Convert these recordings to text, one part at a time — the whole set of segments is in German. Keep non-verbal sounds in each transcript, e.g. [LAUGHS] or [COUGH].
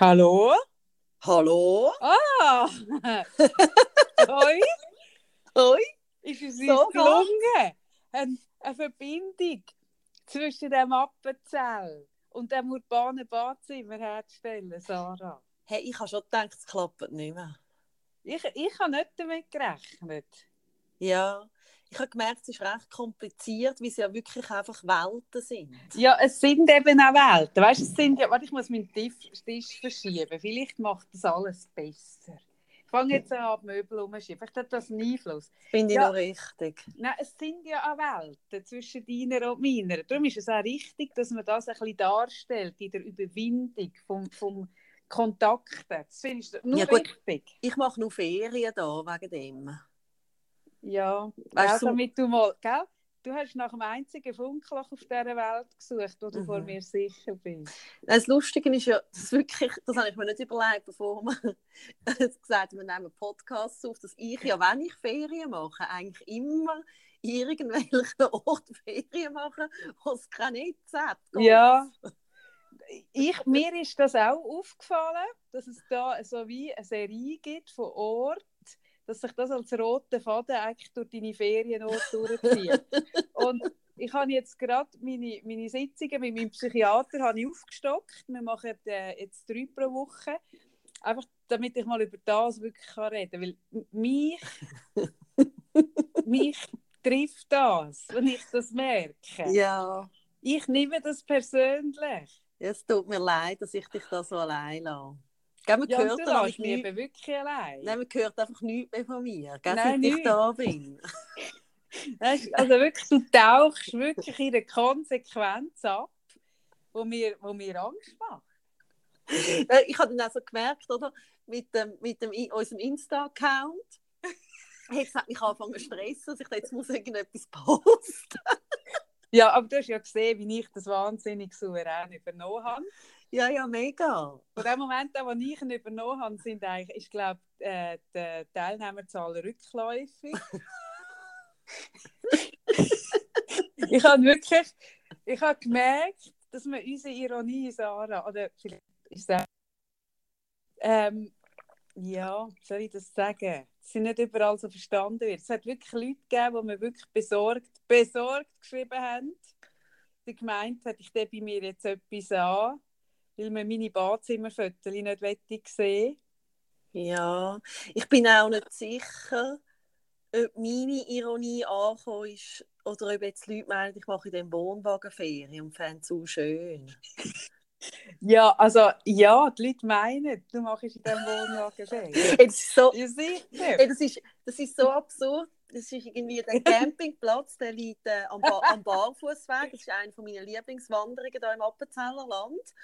Hallo? Hallo? Ah! [LAUGHS] Hoi? Hoi? Ist es uns So gelungen, eine, eine Verbindung zwischen dem Appenzell und dem urbanen Badzimmer herzustellen, Sarah? Hey, ich habe schon gedacht, es klappt nicht mehr. Ich, ich habe nicht damit gerechnet. Ja, ich habe gemerkt, es ist recht kompliziert, weil es ja wirklich einfach Welten sind. Ja, es sind eben auch Welten. Weißt, es sind ja, warte, ich muss meinen Tisch, Tisch verschieben. Vielleicht macht das alles besser. Ich fange jetzt an, die Möbel umzuschieben. Vielleicht hat das einen Einfluss. Finde ich Ja. noch richtig. Nein, es sind ja auch Welten zwischen deiner und meiner. Darum ist es auch richtig, dass man das ein bisschen darstellt in der Überwindung vom, vom Kontakten. Das findest du nur Ja, gut. wichtig. Ich mache nur Ferien da wegen dem. Ja, Weißt auch du- damit du mal, gell? Du hast nach dem einzigen Funkloch auf dieser Welt gesucht, wo du Mhm. vor mir sicher bist. Das Lustige ist ja, das, wirklich, das habe ich mir nicht überlegt, bevor wir [LAUGHS] gesagt haben, wir nehmen Podcasts auf, dass ich ja, wenn ich Ferien mache, eigentlich immer irgendwelchen [LAUGHS] Ort Ferien mache, wo es kein Netz hat. Ja. Ich, mir ist das auch aufgefallen, dass es da so wie eine Serie gibt von Ort, dass sich das als roter Faden eigentlich durch deine Ferienorte durchzieht. [LAUGHS] Und ich habe jetzt gerade meine, meine Sitzungen mit meinem Psychiater habe ich aufgestockt. Wir machen äh, jetzt drei pro Woche. Einfach damit ich mal über das wirklich kann reden kann. Weil mich, [LAUGHS] mich trifft das, wenn ich das merke. Ja, Ich nehme das persönlich. es tut mir leid, dass ich dich da so allein lasse. Gell, man, Ja, hört du dann lässt mich eben wirklich allein. Nein, man hört einfach nichts mehr von mir, gell, Nein, seit ich da bin. [LAUGHS] Also wirklich, du tauchst wirklich in der Konsequenz ab, wo mir, wo mir Angst macht. [LAUGHS] Äh, ich habe dann auch so gemerkt, oder, mit, dem, mit dem, unserem Insta-Account, [LAUGHS] jetzt hat mich angefangen zu stressen, dass ich jetzt muss irgendetwas posten Ja, aber du hast ja gesehen, wie ich das wahnsinnig souverän übernommen habe. Ja, ja, mega. Von dem Moment an, wo ich ihn übernommen habe, sind eigentlich, ich glaube, äh, die Teilnehmerzahl rückläufig. [LAUGHS] ich habe wirklich, ich habe gemerkt, dass man unsere Ironie, Sarah, oder vielleicht ist es ähm, ja, soll ich das sagen? Es sind nicht überall so verstanden wird. Es hat wirklich Leute gegeben, die mir wirklich besorgt, besorgt geschrieben haben. Die gemeint hat, ich bei mir jetzt etwas an, weil man meine Badzimmerfotos nicht wette sehen. Ja, ich bin auch nicht sicher, ob meine Ironie angekommen ist oder ob jetzt Leute meinen, ich mache in dem Wohnwagen Ferien und fände es so schön. [LAUGHS] Ja, also ja, die Leute meinen, du machst in diesem Wohnwagen Ferien. Das ist so, Ja, sicher. das ist, das ist so absurd. Das ist irgendwie der Campingplatz, der liegt äh, am, ba am Barfußweg. Das ist eine von meinen Lieblingswanderungen hier im Appenzeller Land.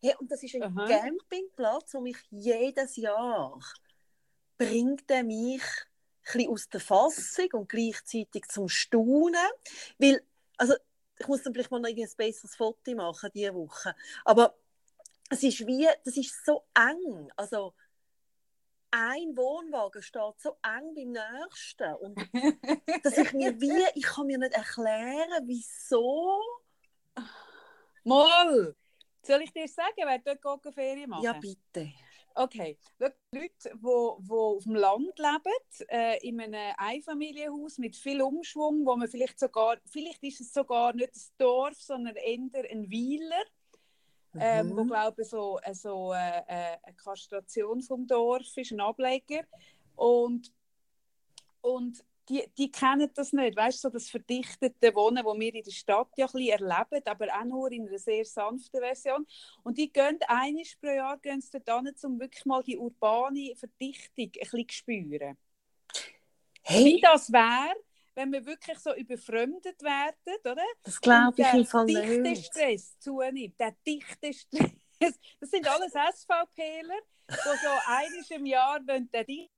Hey, und das ist ein Aha. Campingplatz, wo mich jedes Jahr bringt er mich ein aus der Fassung und gleichzeitig zum Staunen. Weil, also, ich muss dann vielleicht mal noch ein besseres Foto machen diese Woche. Aber es ist wie, das ist so eng. Also, ein Wohnwagen steht so eng beim nächsten. Und [LAUGHS] dass ich mir wie, ich kann mir nicht erklären, wieso. Mal! Soll ich dir sagen, wer dort geht Ferien machen? Ja, bitte. Okay, die Leute, die, die auf dem Land leben, äh, in einem Einfamilienhaus mit viel Umschwung, wo man vielleicht sogar, vielleicht ist es sogar nicht ein Dorf, sondern eher ein Weiler, ähm, wo Mhm. glaube ich so, äh, so äh, äh, eine Kastration vom Dorf ist, ein Ableger und und die, die kennen das nicht, weißt du, so das verdichtete Wohnen, das wir in der Stadt ja ein bisschen erleben, aber auch nur in einer sehr sanften Version. Und die gehen einmal pro Jahr gehen sie um wirklich mal die urbane Verdichtung ein bisschen zu spüren. Wie Hey, das wäre, wenn wir wirklich so überfremdet werden, oder? das glaube ich der im Fall dichte nicht. Stress zunimmt, der dichte Stress. Das sind alles SVPler, die so einmal im Jahr den dichten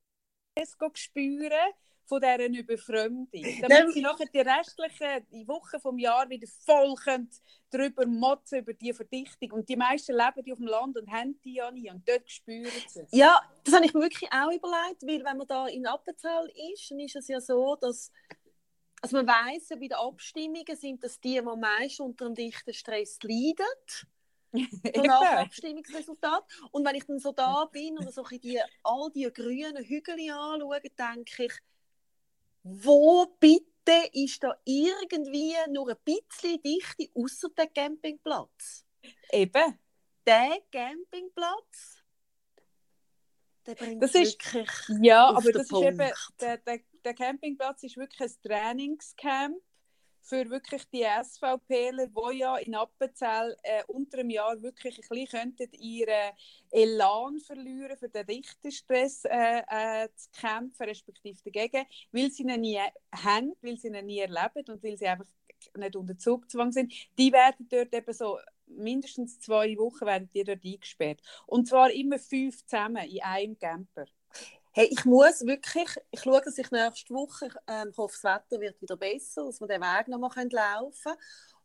Stress spüren von dieser Überfremdung. Damit sie nachher die restlichen Wochen vom Jahr wieder voll können drüber motzen über die Verdichtung. Und die meisten leben die auf dem Land und haben die ja nie. Und dort spüren sie es. Ja, das habe ich mir wirklich auch überlegt, weil wenn man da in Appenzell ist, dann ist es ja so, dass also man weiß ja bei den Abstimmungen sind das die, die am meisten unter dem dichten Stress leiden. [LAUGHS] so nach Abstimmungsresultat. Und wenn ich dann so da bin und so die, all die grünen Hügel anschaue, denke ich, wo bitte ist da irgendwie nur ein bisschen Dichte außer dem Campingplatz? Eben. Der Campingplatz, der bringt Das ist- wirklich Ja, aber das ist eben, Punkt. der, der, der Campingplatz ist wirklich ein Trainingscamp für wirklich die SVPler, die ja in Appenzell äh, unter einem Jahr wirklich ein bisschen könnten ihren Elan verlieren, für den Richterstress äh, äh, zu kämpfen, respektive dagegen, weil sie ihn nie haben, weil sie ihn nie erleben und weil sie einfach nicht unter Zugzwang sind. Die werden dort eben so mindestens zwei Wochen werden die dort eingesperrt. Und zwar immer fünf zusammen in einem Camper. Hey, ich muss wirklich, ich schaue, dass ich nächste Woche, ich, ähm, hoffe, das Wetter wird wieder besser, dass wir den Weg noch mal können laufen können.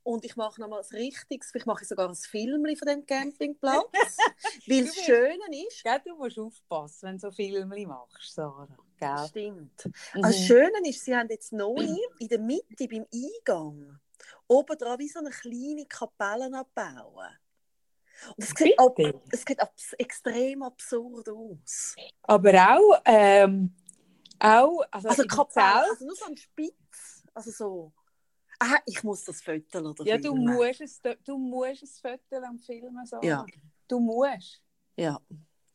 Und ich mache noch mal ein richtiges, vielleicht mache ich sogar ein Film von dem Campingplatz, [LAUGHS] weil das Du Schöne ist, Gell, du musst aufpassen, wenn du so Filme machst, Sarah. Gell? stimmt, Mhm. Das Schöne ist, sie haben jetzt noch nie in der Mitte, beim Eingang, oben dran wie so eine kleine Kapelle abbauen. Und es sieht, ab, es sieht abs extrem absurd aus. Aber auch, ähm, auch also, Also Kapelle, also nur so ein Spitz, also so. Ah, ich muss das Foto oder Ja, du musst es, du musst es Foto am Filmen sagen. Ja. Du musst. Ja.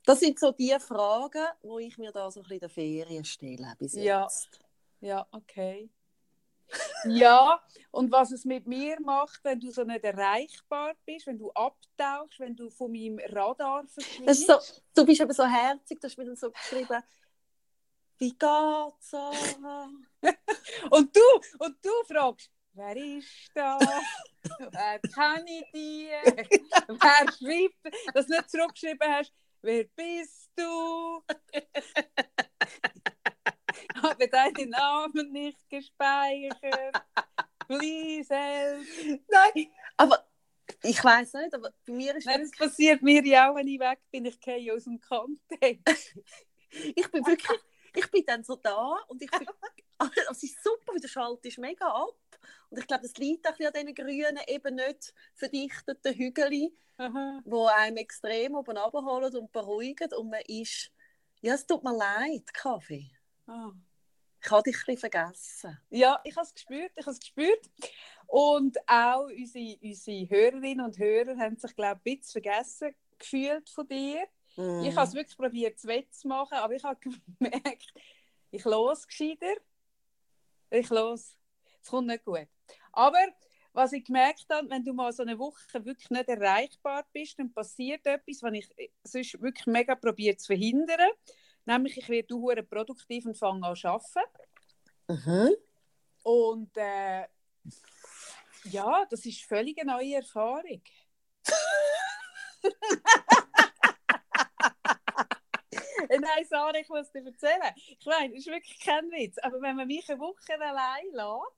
Das sind so die Fragen, die ich mir da so ein bisschen in der Ferien stelle bis Ja. jetzt. Ja, okay. Ja, und was es mit mir macht, wenn du so nicht erreichbar bist, wenn du abtauchst, wenn du von meinem Radar verschwindest. so, du bist eben so herzig, du hast mir dann so geschrieben, wie geht's, Sarah? [LAUGHS] Und du, und du fragst, wer ist da? [LAUGHS] wer kann ich dir? wer schreibt, dass du nicht zurückgeschrieben hast, wer bist du? [LAUGHS] Habe deinen Namen nicht gespeichert. Please help. Nein, aber ich weiß nicht, aber bei mir ist Nein, das passiert mir ja auch, wenn ich weg bin. Ich gehe aus dem Kontext. [LAUGHS] ich bin wirklich, ich bin dann so da und ich bin, [LAUGHS] es ist super, weil der Schalt ist mega ab. Und ich glaube, das liegt auch an diesen grünen, eben nicht verdichteten Hügeln, die einem extrem oben abholen und beruhigen. Und man ist, ja, es tut mir leid, Kaffee. Ah. Ich habe dich ein bisschen vergessen. Ja, ich habe es gespürt, ich habe es gespürt. Und auch unsere, unsere Hörerinnen und Hörer haben sich, glaube ich, ein bisschen vergessen gefühlt von dir. Mm. Ich habe es wirklich probiert, zu machen, aber ich habe [LAUGHS] gemerkt, ich los gescheiter. Ich los. Es kommt nicht gut. Aber was ich gemerkt habe, wenn du mal so eine Woche wirklich nicht erreichbar bist, dann passiert etwas, was ich sonst wirklich mega probiert zu verhindern. Nämlich, ich werde hure produktiv und fange an zu arbeiten. Mhm. Und äh, ja, das ist völlig eine neue Erfahrung. [LAUGHS] Nein, Sarah, ich muss dir erzählen. Ich meine, das ist wirklich kein Witz. Aber wenn man mich eine Woche allein lässt,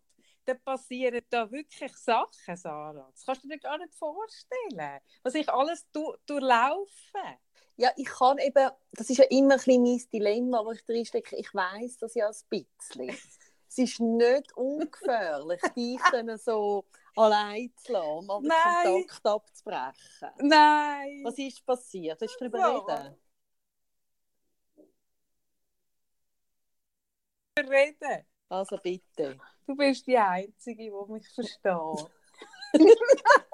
dann passieren da wirklich Sachen, Sarah. Das kannst du dir gar nicht vorstellen. Was ich alles du durchlaufe. Ja, ich kann eben, das ist ja immer ein bisschen mein Dilemma, wo ich drinstecke. Ich weiß das ja ein bisschen. Es ist nicht ungefährlich, [LAUGHS] dich dann so allein zu lassen, mal den. Kontakt abzubrechen. Nein! Was ist passiert? Willst du darüber So. reden? reden. Also bitte. Du bist die Einzige, die mich versteht. [LAUGHS] [LAUGHS]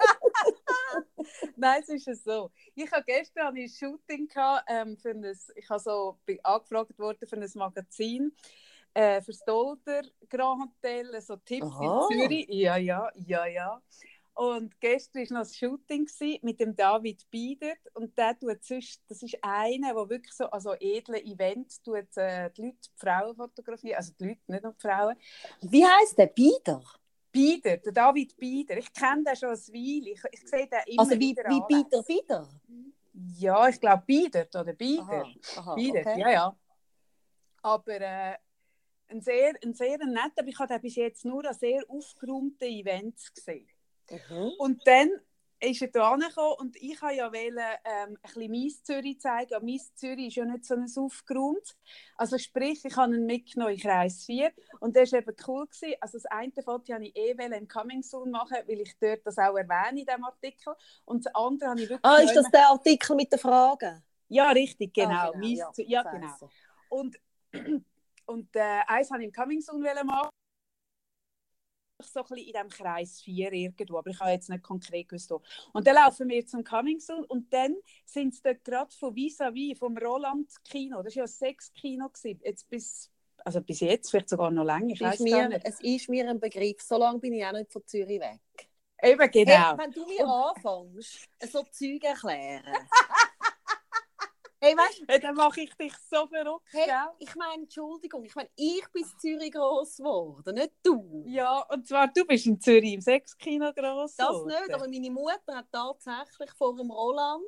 [LAUGHS] Nein, es ist so. Ich habe gestern ein Shooting gehabt, ähm, für ein, ich habe so, bin angefragt worden für ein Magazin äh, für das Dolder Grand Hotel, so Tipps Aha. in Zürich. Ja, ja, ja, ja. Und gestern war noch ein Shooting mit dem David Biedert und der tut sonst, das ist einer, der wirklich so also edle Events tut, äh, die Leute, die Frauen fotografieren, also die Leute, nicht nur die Frauen. Wie heisst der Bieder? Bieder, der David Bieder. Ich kenne den schon ein Weile. Ich, ich sehe den immer Also wie, wieder wie. Bieder Bieder? Ja, ich glaube Bieder oder Bieder. Aha, aha, Bieder, okay. ja, ja. Aber äh, ein sehr, ein sehr netter, aber ich habe bis jetzt nur an sehr aufgeräumten Events gesehen. Mhm. Und dann ist er da angekommen und ich wollte ja wollen, ähm, ein bisschen Mies Zürich zeigen. Aber Mies Zürich ist ja nicht so ein Aufgrund. Also sprich, ich habe ihn mitgenommen in Kreis 4 und das war eben cool. Gewesen. Also das eine Foto wollte ich eh im Coming Soon machen, weil ich dort das auch erwähne in diesem Artikel. Und das andere habe ich wirklich... Ah, ist das der Artikel mit den Fragen? Ja, richtig, genau. Ah, genau, ja, ja, genau. Und, [CLEARS THROAT] und äh, eins wollte ich im Coming Soon machen. So ein bisschen in diesem Kreis 4 irgendwo, aber ich habe jetzt nicht konkret gewusst. wo. Und dann laufen wir zum Coming Soon und dann sind es dort gerade von vis-à-vis, vom Roland Kino, das war ja Sex-Kino, gewesen, jetzt bis, also bis jetzt, vielleicht sogar noch länger, ich Es weiß mir, nicht. es ist mir ein Begriff. So lange bin ich auch nicht von Zürich weg. Eben, genau. Hey, wenn du mir anfängst, so Zeug erklären. [LAUGHS] hey, weißt du, dann mache ich dich so verrückt, hey, gell? ich meine, Entschuldigung, ich meine, ich bin in Zürich gross geworden, nicht du. Ja, und zwar, du bist in Zürich im Sexkino gross Das nicht, aber meine Mutter hat tatsächlich vor dem Roland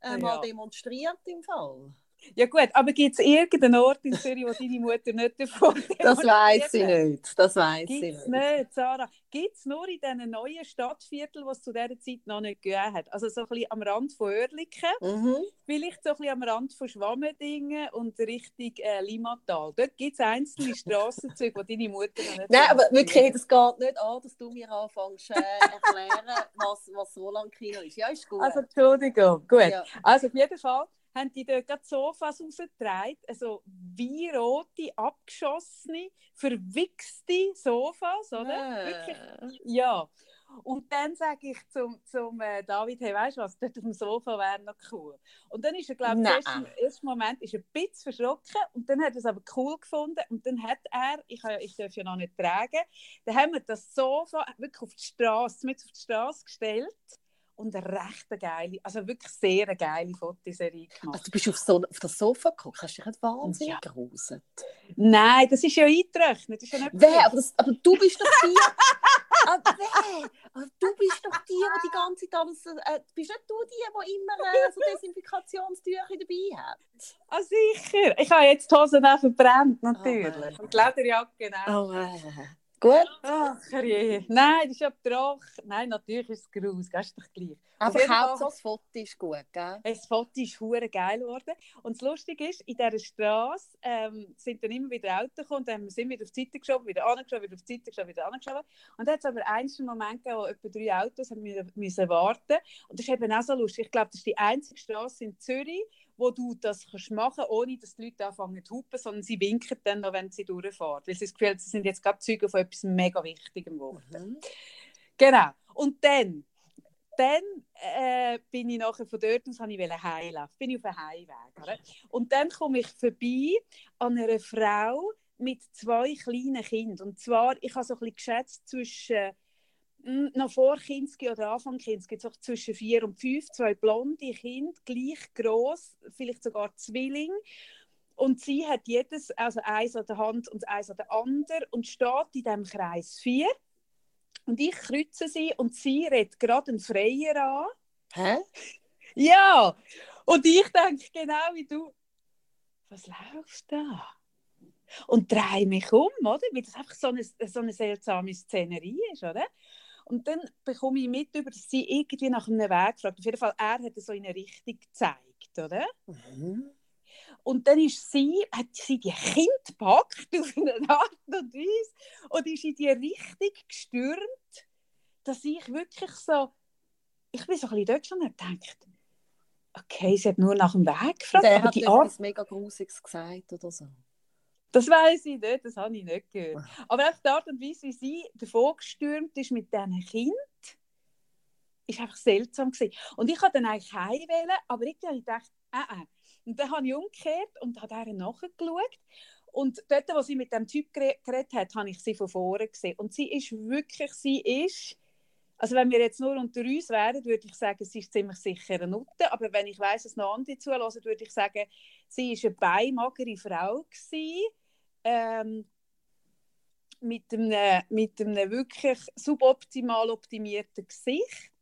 äh, mal Ja. demonstriert im Fall. Ja gut, aber gibt es irgendeinen Ort in Zürich, wo deine Mutter nicht davon [LAUGHS] Das weiß ich nicht. Das weiß ich nicht. nicht, Sarah. Gibt es nur in diesen neuen Stadtvierteln, was es zu dieser Zeit noch nicht gegeben hat? Also so ein bisschen am Rand von Oerlikon, Mhm. vielleicht so ein bisschen am Rand von Schwammendingen und Richtung äh, Limatal. Dort gibt es einzelne [LAUGHS] Strassenzüge, die deine Mutter noch nicht Nein, aber wirklich, es geht nicht an, dass du mir anfängst äh, erklären, was, was Roland Kino ist. Ja, ist gut. Also Entschuldigung, gut. ja. Also auf jeden Fall haben die dort gerade Sofas rausgetragen, also wie rote, abgeschossene, verwichste Sofas, oder? Wirklich, ja. Und dann sage ich zum, zum äh, David, hey, weißt du was, dort auf dem Sofa wäre noch cool. Und dann ist er, glaube ich, erst im ersten Moment ist er ein bisschen verschrocken und dann hat er es aber cool gefunden und dann hat er, ich, ja- ich darf ja noch nicht tragen, dann haben wir das Sofa wirklich auf die Straße, mit auf die Straße gestellt und eine recht geile, also wirklich sehr eine geile Fotoserie gemacht. Also, du bist auf, so, auf das Sofa geguckt, hast dich nicht wahnsinnig Ja. geruset. Nein, das ist ja eingerechnet. Das ist ja Wer? Aber, das, aber du bist doch die. aber [LAUGHS] wer? Aber du bist doch die, die die ganze Zeit alles. Äh, bist nicht du die, die immer äh, so Desinfektionstücher dabei hat? Ah, sicher. Ich habe jetzt die Hosen auch verbrannt, natürlich. nein. Und die Lederjacke auch. Oh, äh. Gut. Ach, je. Nein, das ist ja Droch. Nein, natürlich ist es grus. Das ist doch gleich. Aber Hauptsache das Foto ist gut, gell? Das Foto ist hure geil geworden. Und das Lustige ist, in dieser Straße ähm, sind dann immer wieder Autos gekommen, und dann sind wieder auf die Seite geschoben, wieder angeschoben, wieder auf die Seite geschoben, wieder angeschoben. Und dann hat es aber einen Moment gegeben, wo etwa drei Autos haben müssen warten Und das ist eben auch so lustig. Ich glaube, das ist die einzige Straße in Zürich, wo du das kannst machen ohne dass die Leute anfangen zu hupen, sondern sie winken dann noch, wenn sie durchfahren. Weil sie das Gefühl haben, sie sind jetzt gerade Zeugen von etwas mega Wichtigem geworden. Mhm. Genau. Und dann, dann äh, bin ich nachher von dort aus, ich wollte heimlaufen. Bin ich auf einem Heimweg. Oder? Und dann komme ich vorbei an einer Frau mit zwei kleinen Kindern. Und zwar, ich habe so ein bisschen geschätzt zwischen noch vor Kinski oder Anfang Kinski, so zwischen vier und fünf, zwei blonde Kinder, gleich groß, vielleicht sogar Zwilling. Und sie hat jedes, also eins an der Hand und eins an der anderen und steht in diesem Kreis vier. Und ich kreuze sie und sie redet gerade einen Freier an. Hä? [LAUGHS] Ja! Und ich denke genau wie du, was läuft da? Und drehe mich um, oder? Weil das einfach so eine, so eine seltsame Szenerie ist, oder? Und dann bekomme ich mit, über, dass sie irgendwie nach einem Weg fragt. Auf jeden Fall, er hat so in eine Richtung gezeigt, oder? Mhm. Und dann ist sie, hat sie die Kind gepackt [LAUGHS] auf eine Art und Weise und ist in die Richtung gestürmt, dass ich wirklich so, ich bin so ein bisschen dort schon gedacht, okay, sie hat nur nach dem Weg gefragt, Der hat die Art, etwas mega Grusiges gesagt oder so. Das weiß ich nicht, das habe ich nicht gehört. Aber auch die Art und Weise, wie sie davor gestürmt ist mit diesen Kind, ist einfach seltsam gewesen. Und ich wollte dann eigentlich heim wählen, aber irgendwie habe ich gedacht, äh, äh. Und dann habe ich umgekehrt und habe ihr nachgeschaut. Und dort, wo sie mit dem Typ gere- geredet hat, habe ich sie von vorne gesehen. Und sie ist wirklich, sie ist, also wenn wir jetzt nur unter uns wären, würde ich sagen, sie ist ziemlich sicher eine Nutte. Aber wenn ich weiss, dass noch andere zulassen, würde ich sagen, sie ist eine beimagere Frau gewesen, ähm, mit, einem, mit einem wirklich suboptimal optimierten Gesicht.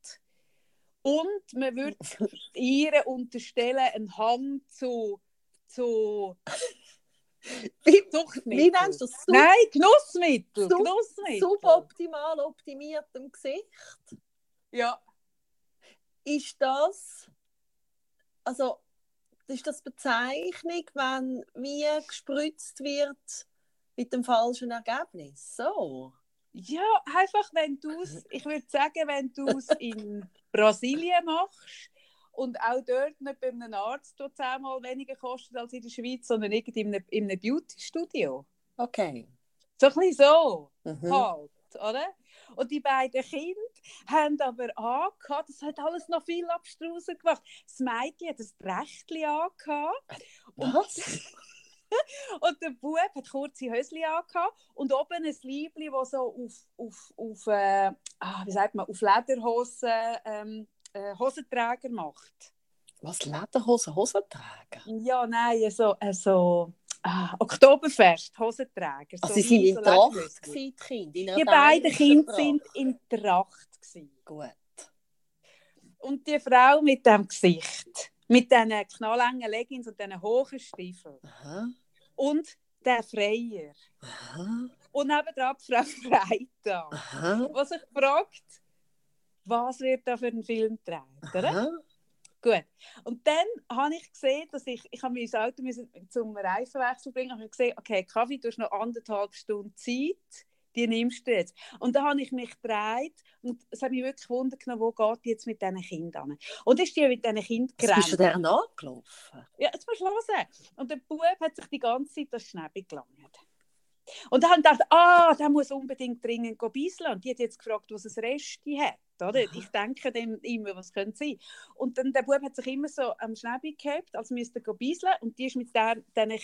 Und man würde [LAUGHS] ihr unterstellen, einen Hang zu, zu Wie, wie nennst du das? Sub Nein, Genussmittel. Sub- Genussmittel. suboptimal optimiertem Gesicht? Ja. ist das, also ist das Bezeichnung, wenn wie gespritzt wird mit dem falschen Ergebnis? So. Ja, einfach wenn du es, ich würde sagen, wenn du es in [LAUGHS] Brasilien machst und auch dort nicht bei einem Arzt, der zehnmal weniger kostet als in der Schweiz, sondern irgendwie in einem, in einem Beauty-Studio. Okay. So ein bisschen so Mhm. halt, oder? Und die beiden Kinder haben aber angehabt, das hat alles noch viel abstruser gemacht. Das Mädchen hat ein Rechtchen angehabt Was? [LAUGHS] und der Bub hat kurze Höschen angehabt und oben ein Liebli, das so auf, auf, auf, äh, ah, wie sagt man, auf Lederhosen ähm, äh, Hosenträger macht. Was? Lederhosen, Hosenträger? Ja, nein, so, äh, so ah, Oktoberfest, Hosenträger. Also so sie sind in Tracht gewesen, die Kinder? in Die beiden Kinder sind in Tracht. Gewesen. Gut. Und die Frau mit dem Gesicht, mit diesen knallengen Leggings und diesen hohen Stiefeln. Aha. Und der Freier. Aha. Und nebenan die Frau Freitag. Aha. Was sich fragt, was wird da für ein Film gedreht, oder? Gut. Und dann habe ich gesehen, dass ich, ich habe mein Auto müssen zum Reifenwechsel bringen habe ich gesehen, okay, Kaffee, du hast noch anderthalb Stunden Zeit, die nimmst du jetzt. Und dann habe ich mich gedreht und es hat mich wirklich genommen, wo geht die jetzt mit diesen Kindern? Und ist die mit diesen Kindern Was bist du gerannt. der nachgelaufen? Ja, jetzt musst du hören. Und der Bub hat sich die ganze Zeit das Schnäbi gelangt. Und dann habe ich gedacht, ah, der muss unbedingt dringend gehen beiseln. Und die hat jetzt gefragt, was ein Resti hat. Oder? Ich denke dem immer, was könnte sein. Und dann der Bub hat sich immer so am Schnäbi gehabt, als müsste er beiseln. Und die ist mit der, Kindern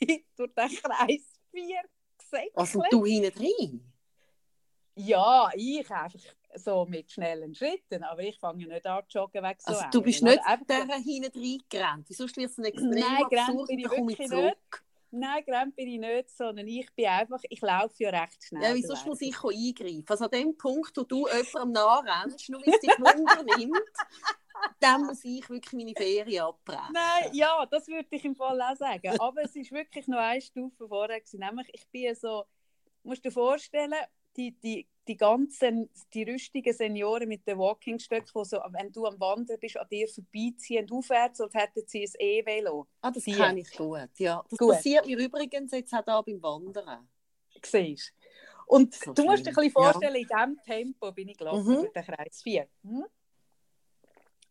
[LAUGHS] durch den Kreis 4 gesäckelt. Also du hinten drin? Ja, ich einfach so mit schnellen Schritten. Aber ich fange nicht an zu joggen weg so Also du bist nicht? Einfach hinten reingerannt. Wieso wird es ein extrem Nein, absurd bin ich wirklich zurück. Nein, gerannt bin ich nicht, sondern ich bin einfach, ich laufe ja recht schnell. Ja, wieso muss ich eingreifen? Also an dem Punkt, wo du jemandem nachrennst, nur weil es dich Wunder nimmt, [LAUGHS] dann muss ich wirklich meine Ferien abbrechen. Nein, ja, das würde ich im Fall auch sagen. Aber es ist wirklich noch eine Stufe vorher gewesen. Nämlich, ich bin so, musst du dir vorstellen, die, die, die ganzen, die rüstigen Senioren mit den Walkingstöcken, die so, wenn du am Wandern bist, an dir vorbeiziehen und aufwärts, als hätten sie ein E-Velo. Ah, das Die. kenne ich gut. Ja, das Gut. passiert mir übrigens jetzt auch da beim Wandern. Siehst. Und So du musst dir ein schlimm. bisschen vorstellen, in diesem Tempo bin ich gelaufen Mhm. durch den Kreis 4. Mhm.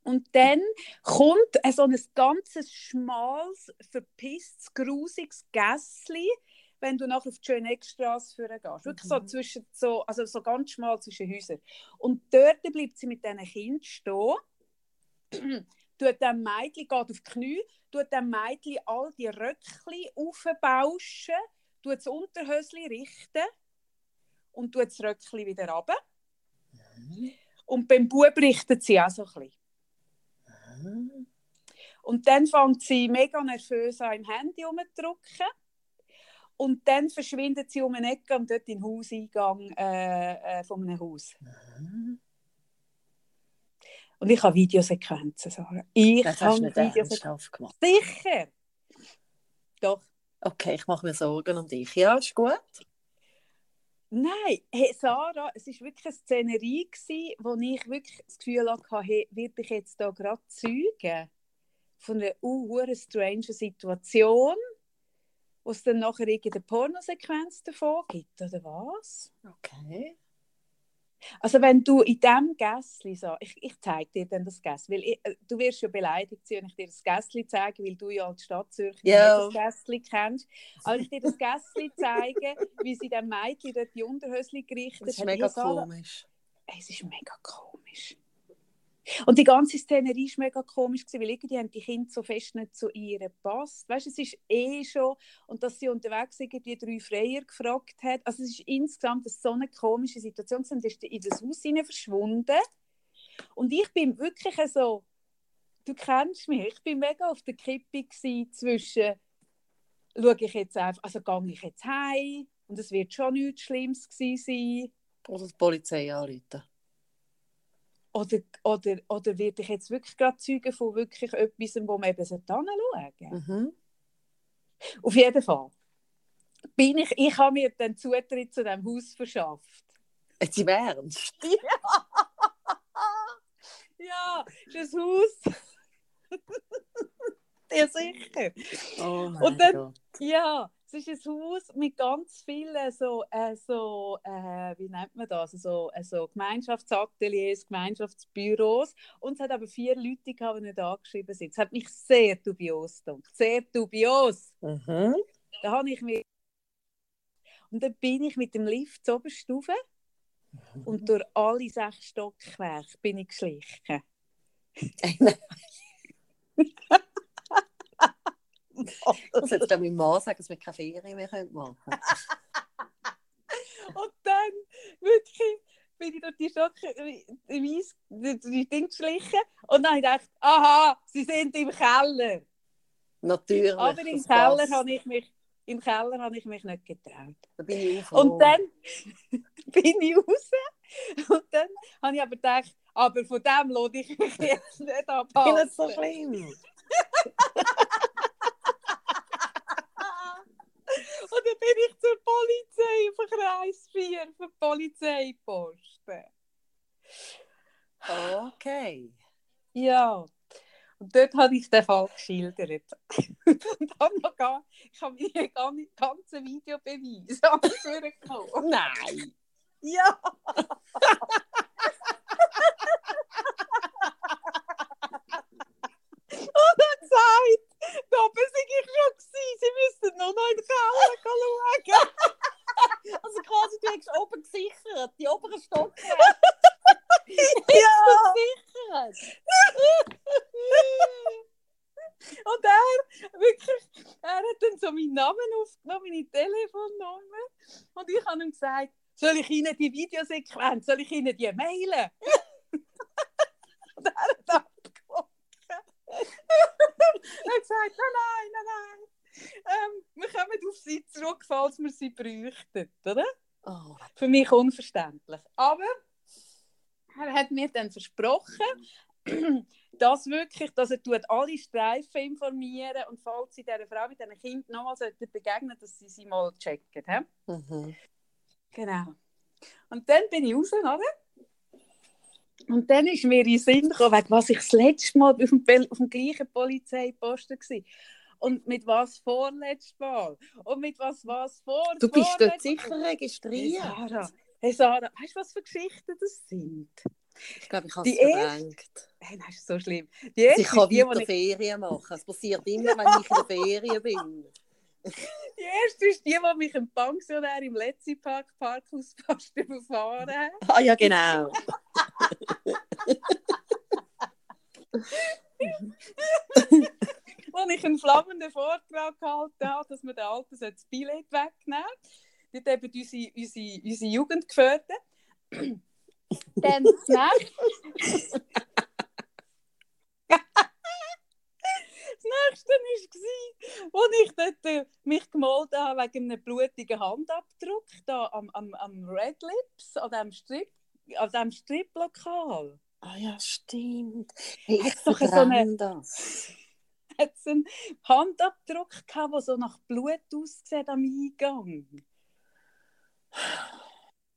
Und dann kommt so ein ganzes schmales, verpisstes, grusiges Gässli, wenn du nachher auf die Schöneckstrasse führen gehst. Wirklich so Mhm. zwischen so, also so ganz schmal zwischen Häusern. Und dort bleibt sie mit diesen Kindern stehen. [CLEARS THROAT] tut dem Mädchen, geht auf die Knie, tut dem Mädchen all die Röckchen aufbauschen, tut das Unterhöschen richten und tut das Röckchen wieder runter. Und beim Bub richtet sie auch so ein bisschen. Und dann fängt sie mega nervös an, im Handy rumzudrücken. Und dann verschwindet sie um eine Ecke und dort in den Hauseingang äh, äh, von einem Haus. Und ich habe Videosequenzen, Sarah. Ich Das habe Videosequenzen. gemacht. Sicher! Doch. Okay, ich mache mir Sorgen um dich. Ja, ist gut. Nein, hey, Sarah, es war wirklich eine Szenerie, gewesen, wo ich wirklich das Gefühl hatte, hey, werde ich jetzt da gerade Zeuge von einer uh, strange Situation, wo es dann nachher irgendeine Pornosequenz davon gibt, oder was? Okay. Also wenn du in diesem Gässli so, ich, ich zeige dir dann das Gässli, weil ich, äh, du wirst ja beleidigt sein, wenn ich dir das Gässli zeige, weil du ja als Stadt Zürich Ja. nicht das Gässli kennst. Aber ich dir das Gässli zeige, [LAUGHS] wie sie dem Mädchen dort die Unterhösli gerichtet Das ist hat. mega komisch. Es ist mega komisch. Und die ganze Szenerie war mega komisch, weil irgendwie haben die Kinder so fest nicht zu ihr gepasst. Weißt, es ist eh schon, und dass sie unterwegs irgendwie drei Freier gefragt hat. Also es ist insgesamt so eine komische Situation. Sie ist in das Haus hinein verschwunden. Und ich bin wirklich so, du kennst mich, ich bin mega auf der Kippe zwischen, schaue ich jetzt einfach, also gehe ich jetzt heim und es wird schon nichts Schlimmes sein. Oder die Polizei anrufen. Oder, oder, oder werde ich jetzt wirklich gerade Zeuge von wirklich etwas, wo man eben hinschauen sollte? Mhm. Auf jeden Fall. Bin ich, ich habe mir den Zutritt zu diesem Haus verschafft. Jetzt im Ernst? [LAUGHS] Ja, Ja, ist ein Haus. [LAUGHS] ja, sicher. Oh mein Und dann- Gott. Ja, es ist ein Haus mit ganz vielen so, äh, so äh, wie nennt man das, so, äh, so Gemeinschaftsateliers, Gemeinschaftsbüros. Und es hat aber vier Leute gehabt, die nicht angeschrieben sind. Es hat mich sehr dubios gedacht. Sehr dubios. Mhm. Da habe ich mich... Und dann bin ich mit dem Lift zur Oberstufe und durch alle sechs Stockwerke bin ich geschlichen. [LAUGHS] Ich muss jetzt meinem Mann sagen, dass wir keine Ferien mehr machen können. Und dann wirklich bin ich durch die die, Weiss- die, Dinge geschlichen und dann habe ich gedacht, aha, sie sind im Keller. Natürlich. Aber im das Keller habe ich mich im Keller habe ich mich nicht getraut. Da bin ich. Und dann [LAUGHS] bin ich raus und dann habe ich aber gedacht, aber von dem lohne ich mich jetzt nicht Ich abhalten. finde es so schlimm. [LAUGHS] Und dann bin ich zur Polizei auf Kreis 4 für die Polizeiposten. Okay. Ja. Und dort habe ich den Fall geschildert. [LAUGHS] Und habe noch gar, ich habe meine gan- ganzen Videobeweise [LAUGHS] durchgekommen. Nein. Ja! [LAUGHS] Und er gesagt, [LAUGHS] da oben sei ich schon gewesen, sie müssten noch in den Keller schauen. [LAUGHS] Also quasi, du hast oben gesichert, die oberen Stockwerke [LAUGHS] Ja! gesichert. Und er, wirklich, er hat dann so meinen Namen aufgenommen, meine Telefonnummer. Und ich habe ihm gesagt, soll ich Ihnen die Videosequenz, soll ich Ihnen die mailen? Und er hat abgewogen. Er hat gesagt, nein, nein, nein, nein. Ähm, wir kommen auf Sie zurück, falls wir sie bräuchten, oder? Oh, Für mich unverständlich. Aber er hat mir dann versprochen, dass wirklich, dass er tut alle Streifen informieren und falls sie dieser Frau mit diesen Kindern nochmal sollten begegnen, dass sie sie mal checken. He? mhm. Genau. Und dann bin ich raus, oder? Und dann ist mir in den Sinn gekommen, wegen was ich das letzte Mal auf dem, auf dem gleichen Polizeiposten war. Und mit was vorletztes Mal. Und mit was was vor Du bist dort sicher Mal. Hey registriert. Sarah, hey Sarah, weißt du, was für Geschichten das sind? Ich glaube, ich habe es verdrängt. Hey, das ist so schlimm. Die erste ich kann ist die, Ferien machen. Es passiert immer, wenn ich in der Ferien bin. [LAUGHS] [LAUGHS] die erste ist die, die mich ein Pensionär im Letzi Park Parkhaus fast überfahren hat. Ah ja, genau. [LAUGHS] Als ich einen flammenden Vortrag gehalten habe, dass wir den Alten das Billett wegnehmen Dort eben unsere, unsere, unsere Jugend gefördert. [CLEARS THROAT] Dann das nächste. [LAUGHS] nächste war, als ich dort äh, mich gemalt habe wegen einem blutigen Handabdruck da am, am, am Red Lips, an diesem Strip, an diesem Striplokal. Ah ja, stimmt. Hey, ich doch so eine- das. [LAUGHS] hat es einen Handabdruck gehabt, der so nach Blut aussieht am Eingang.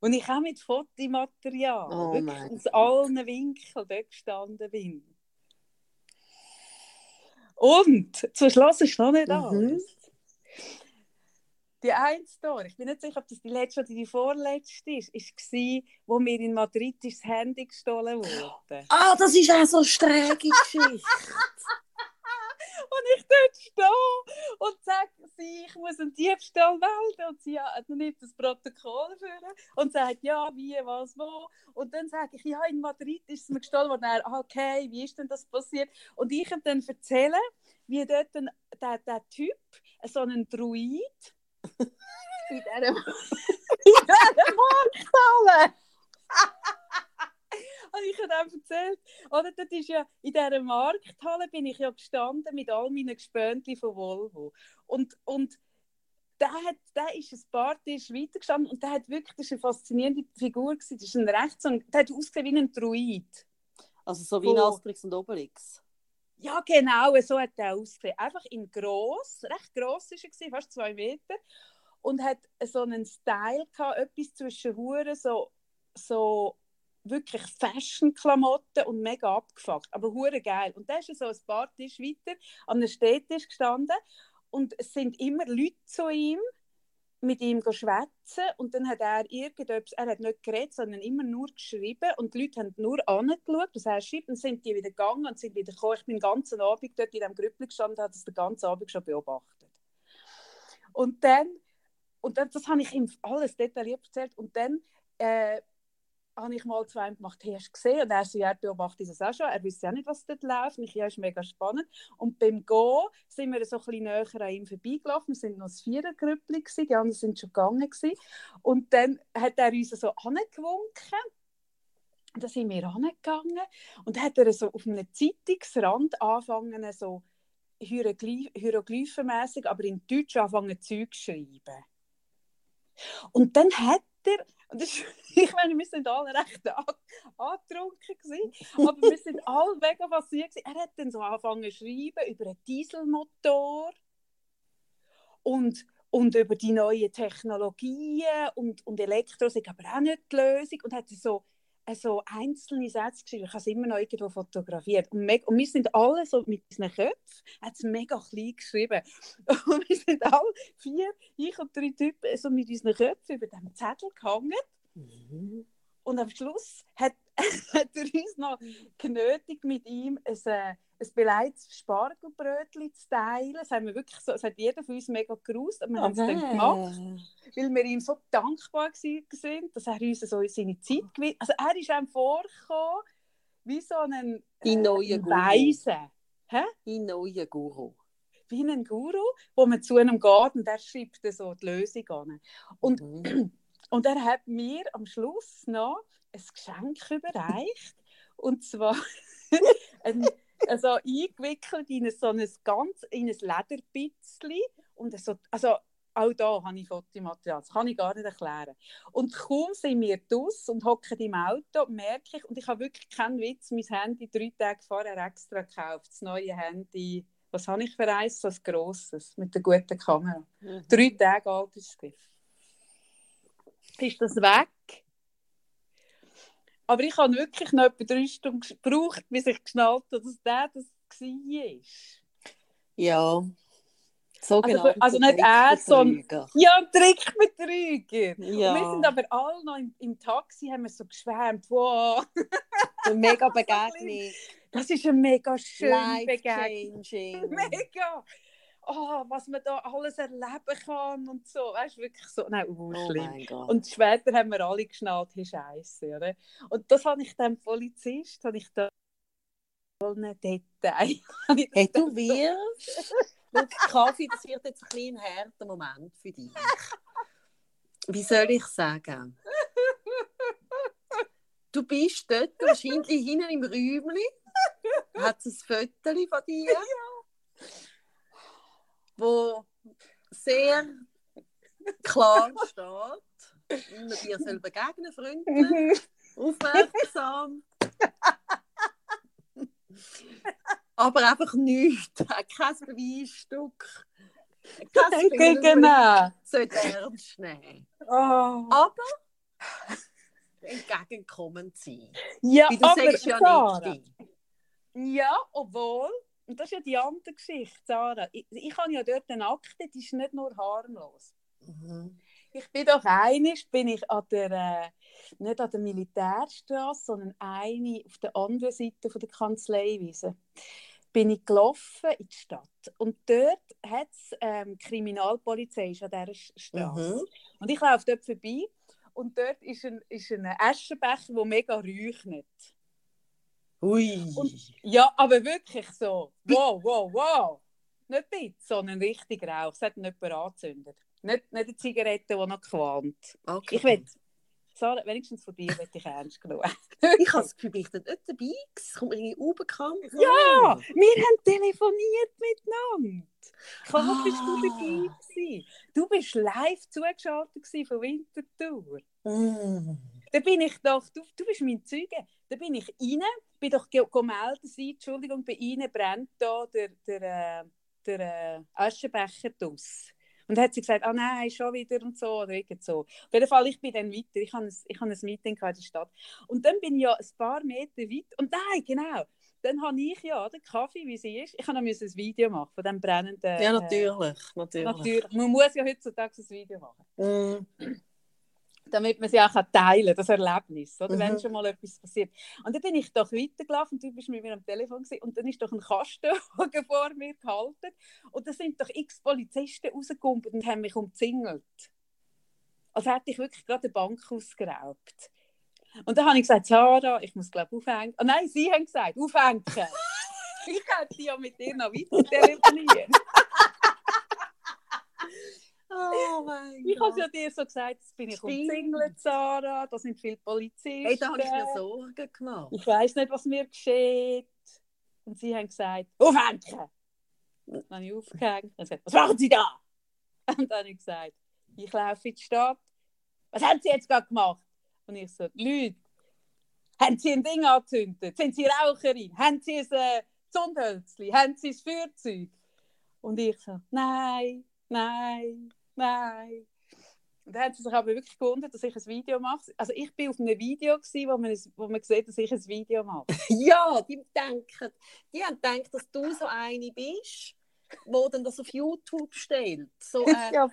Und ich auch mit Fotomaterial, Oh wirklich aus allen Winkeln dort gestanden bin. Und zum Schluss ist noch nicht Mhm. alles. Die eine ich bin nicht sicher, ob das die letzte oder die vorletzte ist, war, wo mir in Madrid das Handy gestohlen wurde. Ah, das ist auch so eine schräge Geschichte. [LAUGHS] Und ich dort stehe und sage sie, ich muss einen Diebstahl melden. Und sie hat nicht das Protokoll führen und sagt, ja, wie, was, wo. Und dann sage ich, ja, in Madrid ist es mir gestohlen worden. Er, ah, okay, wie ist denn das passiert? Und ich ihm dann erzählen, wie dort ein, der, der Typ, so ein Druid, in dieser, [LAUGHS] in dieser Markthalle. [LAUGHS] Und [LAUGHS] ich habe erzählt, oder, das ist ja, in dieser Markthalle bin ich ja gestanden mit all meinen Gespönchen von Volvo. Und, und der, hat, der ist ein paar Tische weitergestanden und der hat wirklich, das war eine faszinierende Figur, gewesen. das ist ein Rechts, der hat ausgesehen wie ein Druid. Also so wie in Asterix und Obelix. Ja, genau, so hat er ausgesehen. Einfach in gross, recht gross war er, gewesen, fast zwei Meter. Und hat so einen Style gehabt, etwas zwischen Huren, so, so wirklich Fashion-Klamotten und mega abgefuckt, aber hure geil. Und da ist so ein paar Tisch weiter an einem Städtisch gestanden und es sind immer Leute zu ihm, mit ihm schwätzen und dann hat er irgendetwas, er hat nicht geredet, sondern immer nur geschrieben und die Leute haben nur angeschaut, was er schreibt, dann sind die wieder gegangen und sind wieder gekommen. Ich bin den ganzen Abend dort in diesem Grüppel gestanden und habe das den ganzen Abend schon beobachtet. Und dann, und das habe ich ihm alles detailliert erzählt und dann äh, habe ich mal zu ihm gemacht, hey, hast du gesehen? Und er so, ja, er beobachtet das auch schon, er wusste ja nicht, was dort läuft. Und ich, ja, ist mega spannend. Und beim Gehen sind wir so ein bisschen näher an ihm vorbeigelaufen. Wir sind noch ein Vierergrüppli, die anderen sind schon gegangen. Gewesen. Und dann hat er uns so angewunken. Und dann sind wir angegangen und dann hat er so auf einem Zeitungsrand angefangen, so hieroglyphenmäßig, aber in Deutsch angefangen Zeug zu schreiben. Und dann hat er und das, [LAUGHS] ich meine, wir sind alle recht angetrunken gewesen, aber wir sind alle mega fasziniert Er hat dann so angefangen zu schreiben über einen Dieselmotor und, und über die neuen Technologien und, und Elektro sind aber auch nicht die Lösung. Und hat so so einzelne Sätze geschrieben. Ich habe es immer noch irgendwo fotografiert. Und, und wir sind alle so mit unseren Köpfen, hat es mega klein geschrieben. [LAUGHS] Und wir sind alle vier, ich und drei Typen, so mit unseren Köpfen über diesem Zettel gehangen. Mhm. Und am Schluss hat, [LAUGHS] hat er uns noch genötigt, mit ihm ein, äh, ein beleidigtes Spargelbrötchen zu teilen. Das, haben wir wirklich so, das hat jeder von uns mega gerust, aber wir haben es dann gemacht, weil wir ihm so dankbar waren, dass er uns so seine Zeit gewinnt. Also er ist einem vorgekommen wie so ein, äh, Weise. Hä? Ein neuer Guru. Wie ein Guru, wo man zu einem geht und der schreibt so die Lösung an. Und, mhm. [CLEARS THROAT] und er hat mir am Schluss noch ein Geschenk überreicht. und zwar [LAUGHS] ein also eingewickelt in so ein ganz in ein Lederbitzli und so, also auch da habe ich Fotomaterial, das kann ich gar nicht erklären. Und kaum sind wir draus und hocken im Auto, merke ich, und ich habe wirklich keinen Witz, mein Handy drei Tage vorher extra gekauft, das neue Handy, was habe ich für eins, so ein grosses, mit der guten Kamera. Mhm. Drei Tage alt ist es. Ist das weg? Aber ich habe wirklich noch etwa drei Stunden gebraucht, bis ich geschnallt habe, dass der das war. Ja. So also, also nicht er, sondern ja, ein Trickbetrüger. Ja. wir sind aber alle noch im, im Taxi, haben wir so geschwärmt, wow. Eine mega [LAUGHS] Begegnung. Das ist eine mega schöne Begegnung. [LAUGHS] Mega oh, was man da alles erleben kann und so. Weißt du, wirklich so, nein, oh, schlimm. und später haben wir alle geschnallt, hey, Scheiße, oder? Und das habe ich dem Polizist, habe ich da ein Detail. [LAUGHS] hey, du wirst. [LAUGHS] Kaffee, das wird jetzt ein kleiner härter Moment für dich. Wie soll ich sagen? Du bist dort wahrscheinlich hinten im Räumchen. Hat es ein Foto von dir? Ja wo sehr klar steht, wie man dir soll begegnen freundlich, [LAUGHS] aufmerksam. Aber einfach nichts, [LAUGHS] kein Beweisstück. Kein [LAUGHS] Film, genau. sollte ernst nehmen. Oh. Aber entgegenkommen sein. Ja, Wie du aber sagst ja nicht. Ja, obwohl und das ist ja die andere Geschichte, Sarah. Ich, ich habe ja dort eine Akte, die ist nicht nur harmlos. Mhm. Ich bin doch einig, bin ich an der, äh, nicht an der Militärstraße, sondern eine auf der anderen Seite von der Kanzleiwiese bin ich gelaufen in die Stadt. Und dort hat es ähm, Kriminalpolizei an dieser Straße. Mhm. Und ich laufe dort vorbei und dort ist ein, ist ein Aschenbecher, der mega räuchnet. Ui. Und, ja, aber wirklich so. Wow, wow, wow. Nicht Bit, sondern richtig Rauch. Es hat nicht jemand angezündet. Nicht, nicht eine Zigarette, die noch qualmt. Okay. Ich will, Sarah, wenigstens von dir will ich ernst genommen. [LAUGHS] ich habe das Gefühl, ich bin nicht dabei. Es kommt irgendwie unbekannt Ja, wir haben telefoniert miteinander. Kaum ah. bist du dabei gewesen. Du bist live zugeschaltet von Winterthur. Mm. Da bin ich doch, du, du bist mein Zeuge. Da bin ich rein, bin doch gemeldet sein, Entschuldigung, bei Ihnen brennt da der, der, äh, der, äh, Aschenbecher aus. Und dann hat sie gesagt, ah nein, schon wieder und so oder irgend so. Auf jeden Fall, ich bin dann weiter. Ich habe ein, ich habe ein Meeting in der Stadt. Und dann bin ich ja ein paar Meter weit. Und nein, genau. Dann habe ich ja den Kaffee, wie sie ist. Ich habe noch ein Video machen von dem brennenden. Ja, natürlich. Äh, natürlich. natürlich. Man muss ja heutzutage ein Video machen. Mm. Damit man sie auch teilen kann, das Erlebnis, oder? Mhm. wenn schon mal etwas passiert. Und dann bin ich doch weitergelaufen, du bist mit mir am Telefon gewesen, und dann ist doch ein Kastenwagen [LAUGHS] vor mir gehalten und da sind doch x Polizisten rausgekommen und haben mich umzingelt. Als hätte ich wirklich gerade eine Bank ausgeraubt. Und dann habe ich gesagt, Sarah, ich muss glaube aufhängen. Oh nein, sie haben gesagt, aufhängen. [LAUGHS] ich hätte ja mit dir noch weiter telefonieren. Oh Ich habe ja dir so gesagt, jetzt bin ich umzingelt, Sarah, da sind viele Polizisten. Hey, da habe ich mir Sorgen gemacht. ich weiß nicht, was mir geschieht. Und sie haben gesagt, aufhängen! Dann habe ich aufgehängt und gesagt, was machen Sie da? Und dann habe ich gesagt, ich laufe in die Stadt. Was haben Sie jetzt gerade gemacht? Und ich so, Leute, haben Sie ein Ding angezündet? Sind Sie Raucherin? Haben Sie ein äh, Zündhölzli? Haben Sie ein Feuerzeug? Und ich so, nein, nein, nein. Und dann haben sie sich aber wirklich gewundert, dass ich ein Video mache. Also ich bin auf einem Video, gewesen, wo, man, es- wo man sieht, dass ich ein Video mache. [LAUGHS] Ja, die denken, die haben gedacht, dass du so eine bist, wo dann das auf YouTube stellt. So, äh, ja,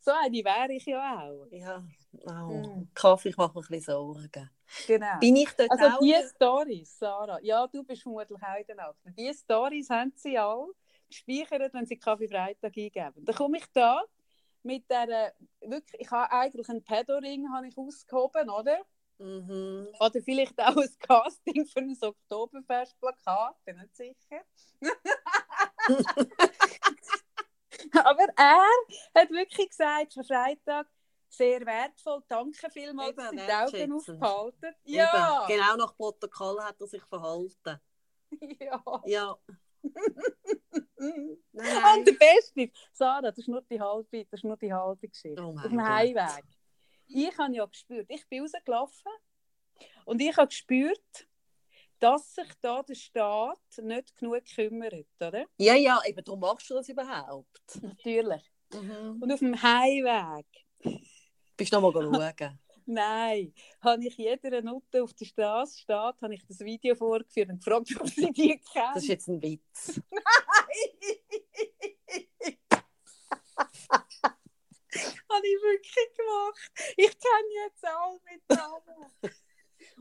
so eine wäre ich ja auch. ja, oh, Mm. Kaffee, ich mache mir ein bisschen Sorgen. Genau. Bin ich dort Also auch? die Stories, Sarah, ja, du bist vermutlich auch in der Nacht. Die Stories haben sie alle gespeichert, wenn sie Kaffee Freitag eingeben. Dann komme ich da mit der, wirklich, ich habe eigentlich einen Pedoring habe ich ausgehoben, oder? Mhm. Oder vielleicht auch ein Casting für ein Oktoberfestplakat, bin nicht sicher. [LAUGHS] Aber er hat wirklich gesagt, für Freitag sehr wertvoll, danke vielmals, dass Sie die Augen aufgehalten. Ja, Eben, genau nach Protokoll hat er sich verhalten. [LAUGHS] ja. Ja. Und Nein, der Beste ist, Sarah, das ist nur die halbe, das ist nur die halbe Geschichte. Oh Auf dem Gott. Heimweg. Ich habe ja gespürt, ich bin rausgelaufen und ich habe gespürt, dass sich da der Staat nicht genug kümmert, oder? Ja, ja, eben darum machst du das überhaupt. Natürlich. Mhm. Und auf dem Heimweg, Bist du noch mal schauen? Nein, habe ich jeder Nutte auf der Straße steht, habe ich das Video vorgeführt und gefragt, [LAUGHS] ob sie die kennen. Das ist jetzt ein Witz. [LAUGHS] [LAUGHS] habe ich wirklich gemacht. Ich kenne jetzt alle mit Namen.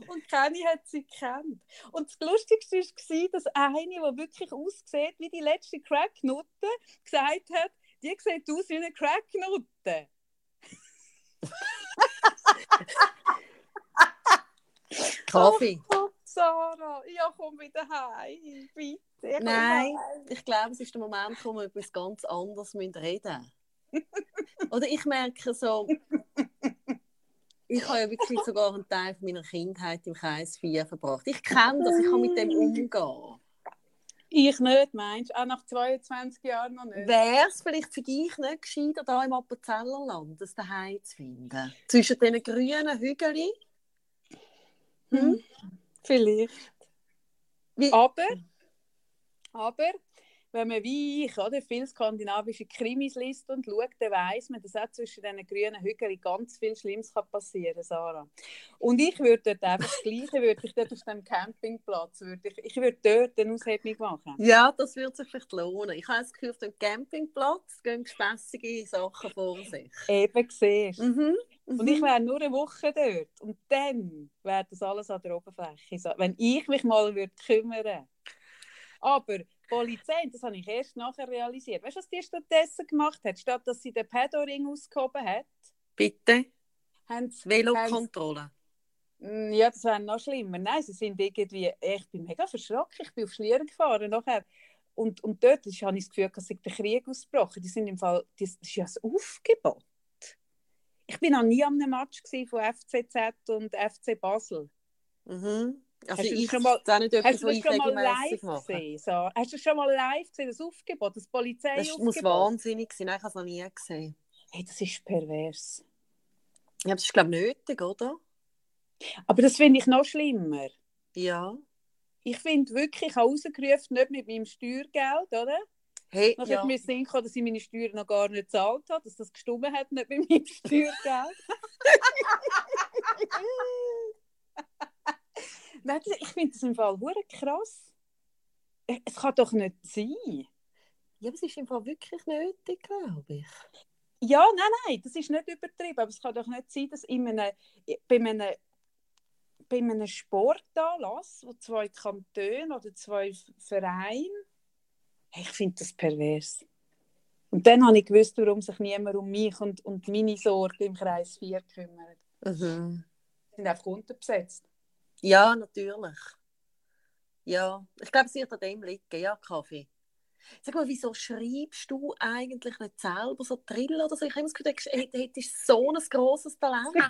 Und keine hat sie gekannt. Und das Lustigste war, dass eine, die wirklich aussieht wie die letzte Cracknutte, gesagt hat, die sieht aus wie eine Cracknutte. [LAUGHS] Kaffee. Oh Sarah, ja, komm wieder heim. Bitte. Nein, heim. ich glaube, es ist der Moment, wo wir etwas ganz anderes reden müssen. Oder ich merke so, ich habe ja wirklich sogar einen Teil meiner Kindheit im Kreis 4 verbracht. Ich kenne das, ich kann mit dem [LAUGHS] umgehen. Ich nicht, meinst du? Auch nach 22 Jahren noch nicht. Wäre es vielleicht für dich nicht gescheiter, da im Appenzellerland das daheim zu finden? Zwischen diesen grünen Hügeln? Hm? Vielleicht. Wie- Aber, aber, wenn man wie ich oder, viel skandinavische Krimis liest und schaut, dann weiss man, dass auch zwischen diesen grünen Hügeln ganz viel Schlimmes kann passieren Sarah. Und ich würde dort einfach das Gleiche, würde ich dort auf dem Campingplatz, würde ich, ich würde dort eine Aushebung machen. Ja, das würde sich vielleicht lohnen. Ich habe das Gefühl, auf dem Campingplatz gehen spässige Sachen vor sich. Eben siehst du. Mhm. Und ich wäre nur eine Woche dort. Und dann wäre das alles an der Oberfläche. Wenn ich mich mal würde kümmern Aber die Polizei, das habe ich erst nachher realisiert. Weißt du, was die stattdessen gemacht hat? Statt dass sie den Pedoring ausgehoben hat, Bitte? haben sie. Velokontrolle. Ja, das wäre noch schlimmer. Nein, sie sind irgendwie. Ich bin mega verschrocken. Ich bin auf Schlieren gefahren nachher. Und, und dort ist, habe ich das Gefühl, dass sich der Krieg ausgebrochen. Die sind im Fall. Das das ist ja ein Aufgebot. Ich bin noch nie an einem Match von FCZ und FC Basel. Mhm. Also Hast ich schon mal- das etwas, Hast du das ich schon mal live mache. gesehen? So, hast du schon mal live gesehen, das Aufgebot, das Polizei Das muss wahnsinnig sein. Nein, ich habe es noch nie gesehen. Hey, das ist pervers. Ja, das ist, glaube ich, nötig, oder? Aber das finde ich noch schlimmer. Ja. Ich finde wirklich, ich habe rausgerufen, nicht mit meinem Steuergeld, oder? Hey, ja. ja. mir Sinn gekommen, dass ich meine Steuern noch gar nicht gezahlt habe, dass das gestummen hat, nicht mit meinem [LAUGHS] Steuergeld. [LAUGHS] Nein, ich finde das im Fall hure krass. Äh, Es kann doch nicht sein. ja, aber es ist im Fall wirklich nötig, glaube ich. Ja, nein, nein, das ist nicht übertrieben. Aber es kann doch nicht sein, dass in einem, bei, einem, bei einem Sportanlass, wo zwei Kantone oder zwei Vereine, hey, ich finde das pervers. Und dann habe ich gewusst, warum sich niemand um mich und, und meine Sorgen im Kreis 4 kümmert. Mhm. Die sind einfach unterbesetzt. Ja, natürlich. Ja, ich glaube, es wird an dem liegen. Ja, Kaffee. Sag mal, wieso schreibst du eigentlich nicht selber so Drill oder so? Ich habe immer Gefühl, du hätt- hättest so ein grosses Talent. [LAUGHS]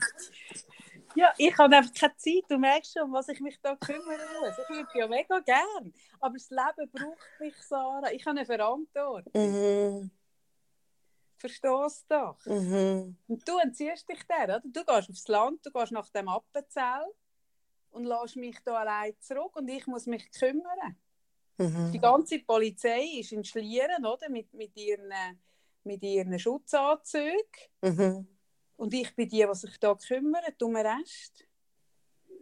Ja, ich habe einfach keine Zeit. Du merkst schon, was ich mich da kümmern muss. Ich würde ja mega gern. Aber das Leben braucht mich, Sarah. Ich habe eine Verantwortung. Mhm. Verstehst du doch? Mhm. Und du entziehst dich der, oder? Du gehst aufs Land, du gehst nach dem Appenzell und lässt mich da allein zurück und ich muss mich kümmern. Die Mhm. ganze Polizei ist in Schlieren, oder? Mit, mit, ihren, mit ihren Schutzanzügen. Mhm. Und ich bin die, die sich da kümmern, um den Rest.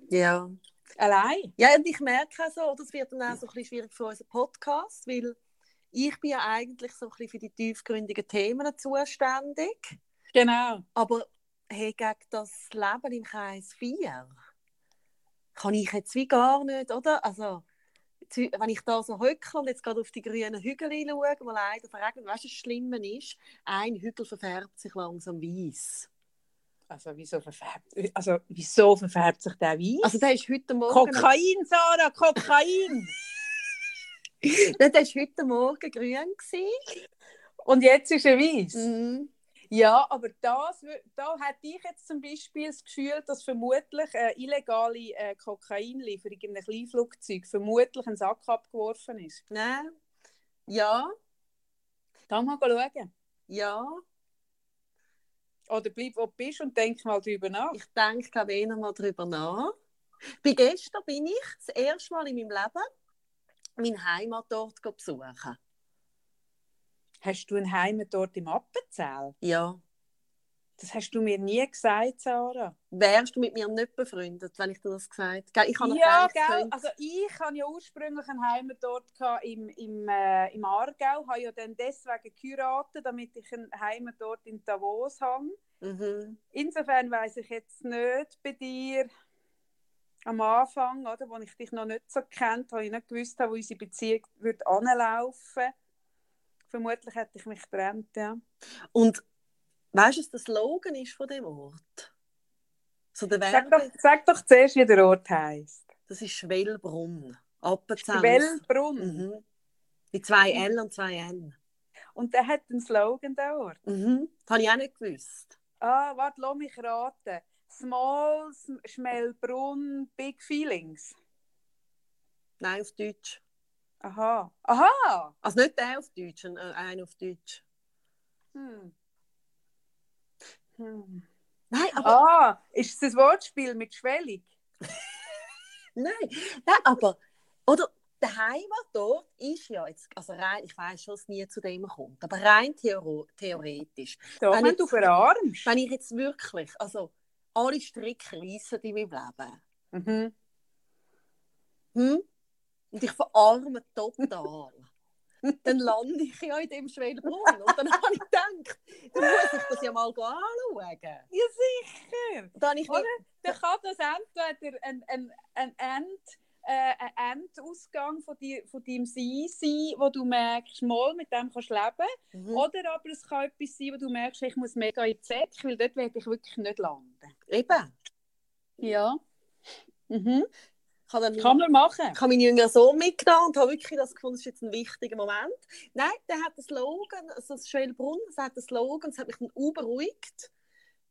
Ja. Allein. Ja, und ich merke auch so, das wird dann auch so ein bisschen schwierig für unseren Podcast, weil ich bin ja eigentlich so ein bisschen für die tiefgründigen Themen zuständig. Genau. Aber hey, gegen das Leben im Kreis 4 kann ich jetzt wie gar nicht, oder? Also, wenn ich da so hücke und jetzt gerade auf die grünen Hügel schaue, wo leider verregnet, weißt du, das Schlimme ist, ein Hügel verfärbt sich langsam weiß. Also wieso verfärbt, also, wieso verfärbt sich der weiß? Also, der ist heute Morgen. Kokain, Sarah, Kokain! [LAUGHS] Nein, der ist heute Morgen grün. Gewesen. Und jetzt ist er weiß. Mhm. Ja, aber das, da hätte ich jetzt zum Beispiel das Gefühl, dass vermutlich eine illegale äh, Kokainlieferung in einem Kleinflugzeug vermutlich ein Sack abgeworfen ist. Nein. Ja, Da mal schauen. ja. Oder bleib, wo du bist und denk mal drüber nach. Ich denke, ich, noch mal darüber nach. Bei gestern bin ich das erste Mal in meinem Leben meinen Heimatort besuchen. Hast du ein Heim dort im Appenzell? Ja. Das hast du mir nie gesagt, Sarah. Wärst du mit mir nicht befreundet, wenn ich dir das gesagt habe? Ich habe Ja, gell? Also ich hatte ja ursprünglich ein Heim dort gehabt im, im, äh, im Aargau, habe ja dann deswegen geheiratet, damit ich ein Heim dort in Davos habe. Mhm. Insofern weiß ich jetzt nicht bei dir am Anfang, oder, wo ich dich noch nicht so kennt, habe ich nicht gewusst, wo unsere Beziehung wird anlaufen. Vermutlich hätte ich mich getrennt, ja. Und weißt du, was der Slogan ist von dem Ort? So der Sag doch, sag doch zuerst, wie der Ort heisst. das ist Schwellbrunn. Appenzell. Quellbrunn. Mhm. Mit zwei L und zwei N. Und der hat einen Slogan, der Ort. Mhm. Das habe ich auch nicht gewusst. Ah, warte, lass mich raten. Small, Sm- Schmellbrunn, Big Feelings. Nein, auf Deutsch. Aha. Aha! Also nicht der auf Deutsch, ein, äh, ein auf Deutsch. Hm. Hm. Nein, aber, Ah, ist es ein Wortspiel mit schwellig? [LAUGHS] nein, nein, aber oder der Heimatort ist ja jetzt, also rein, ich weiß schon, dass es nie zu dem kommt, aber rein theo theoretisch, Doch, Wenn wenn, du verarmst. wenn ich jetzt wirklich, also alle Stricke reissen in meinem Leben, Mhm. hm? Und ich verarme total, dann lande ich ja in dem Schwelbrunn. Und dann [LAUGHS] habe ich gedacht, dann muss ich das ja mal anschauen. Ja, sicher. Dann ich Oder? Dann kann das entweder ein, ein, ein, End, äh, ein Endausgang von, dir, von deinem Sein sein, wo du merkst, mal, mit dem kannst du leben. mhm. Oder aber es kann etwas sein, wo du merkst, ich muss mega in die Säcke, weil dort werde ich wirklich nicht landen. eben, Ja. Mhm. Habe dann Kann man machen. Ich habe meinen jüngeren Sohn mitgenommen und habe wirklich das gefunden, das ist jetzt ein wichtiger Moment. Nein, der hat einen Slogan, also das Schwellbrunn, das hat einen Slogan, das hat mich dann beruhigt.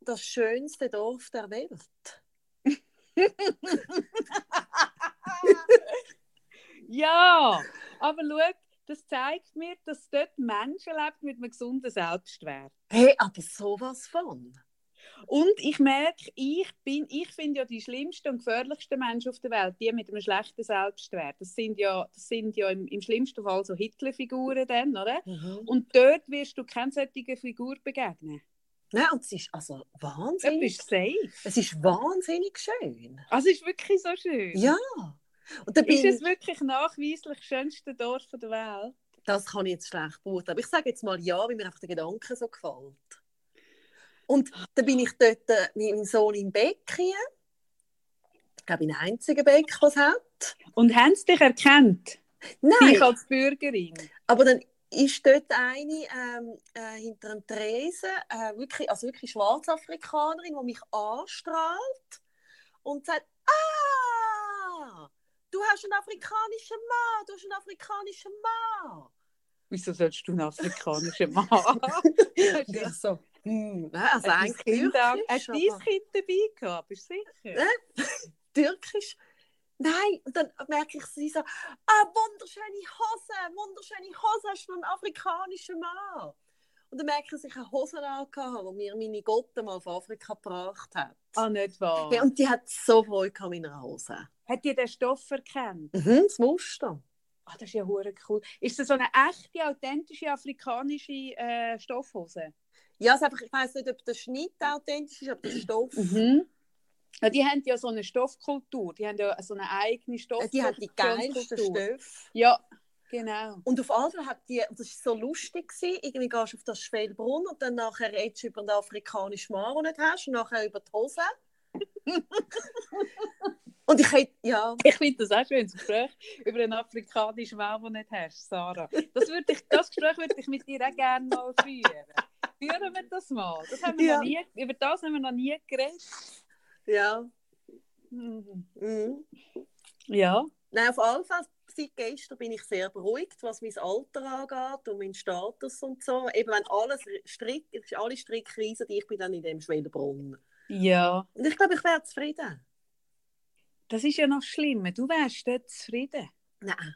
Das schönste Dorf der Welt. [LAUGHS] Ja, aber schau, das zeigt mir, dass dort Menschen leben mit einem gesunden Selbstwert. Hey, aber sowas von. Und ich merke, ich bin, ich finde ja die schlimmsten und gefährlichsten Menschen auf der Welt, die mit einem schlechten Selbstwert. Das sind ja, das sind ja im, im schlimmsten Fall so Hitler-Figuren dann, oder? Mhm. Und dort wirst du keine solche Figur begegnen. Nein, und es ist also Du wahnsinnig. bist safe. Es ist wahnsinnig schön. Also es ist wirklich so schön. Ja. Und dann Ist es ich, wirklich nachweislich das schönste Dorf der Welt? das kann ich jetzt schlecht beurteilen. Aber ich sage jetzt mal ja, weil mir einfach der Gedanke so gefällt. Und dann bin ich dort äh, mit meinem Sohn im Becken. Ich glaube, ein einziger Beck, was hat. Und haben sie dich erkannt? Nein, Ich als Bürgerin. aber dann ist dort eine ähm, äh, hinter einem Tresen, äh, wirklich, also wirklich Schwarzafrikanerin, die mich anstrahlt und sagt, ah, du hast einen afrikanischen Mann, du hast einen afrikanischen Mann. Wieso sollst du einen afrikanischen Mann? [LAUGHS] So, hm, also Hat eigentlich Kind, auch- türkisch, hat dein Kind dabei gehabt? Bist du sicher? [LAUGHS] türkisch. Nein, und dann merke ich sie so, ah, wunderschöne Hose, wunderschöne Hose, hast du einen afrikanischen Mann? Und dann merke ich, dass ich eine Hose angehabt die mir meine Gotte mal auf Afrika gebracht hat. Ah, nicht wahr. Ja, und die hat so Freude mit meiner Hose. Hat dir den Stoff erkannt? Mhm, das Muster. Ah, das ist ja hure cool. Ist das so eine echte, authentische afrikanische äh, Stoffhose? Ja, es ist einfach, ich weiß nicht, ob der Schnitt authentisch ist, aber der Stoff. Mhm. Ja, die haben ja so eine Stoffkultur. Die haben ja so eine eigene Stoffkultur. Die hat die geilsten Stoffe. Ja, genau. Und auf einmal hat die, und das war so lustig, gewesen, irgendwie gehst du auf das Schwelbrunn und dann nachher redest du über den afrikanischen Mann, den du nicht hast, und nachher über die Hose. [LAUGHS] und ich hätte, ja, Ich finde das auch schön, das Gespräch über einen afrikanischen Mann, den du nicht hast, Sarah. Das, würde ich, das Gespräch würde ich mit dir auch gerne mal führen. Führen wir das mal. Das haben wir Ja. noch nie, über das haben wir noch nie geredet. ja. Mhm. Mhm. Ja. Nein, auf alle Fälle, seit gestern bin ich sehr beruhigt, was mein Alter angeht und meinen Status und so. Eben wenn alles ist alle Strickreisen, die ich bin dann in dem Schwelbrunn. Ja. Und ich glaube, ich wäre zufrieden. Das ist ja noch schlimmer. Du wärst dort zufrieden. Nein.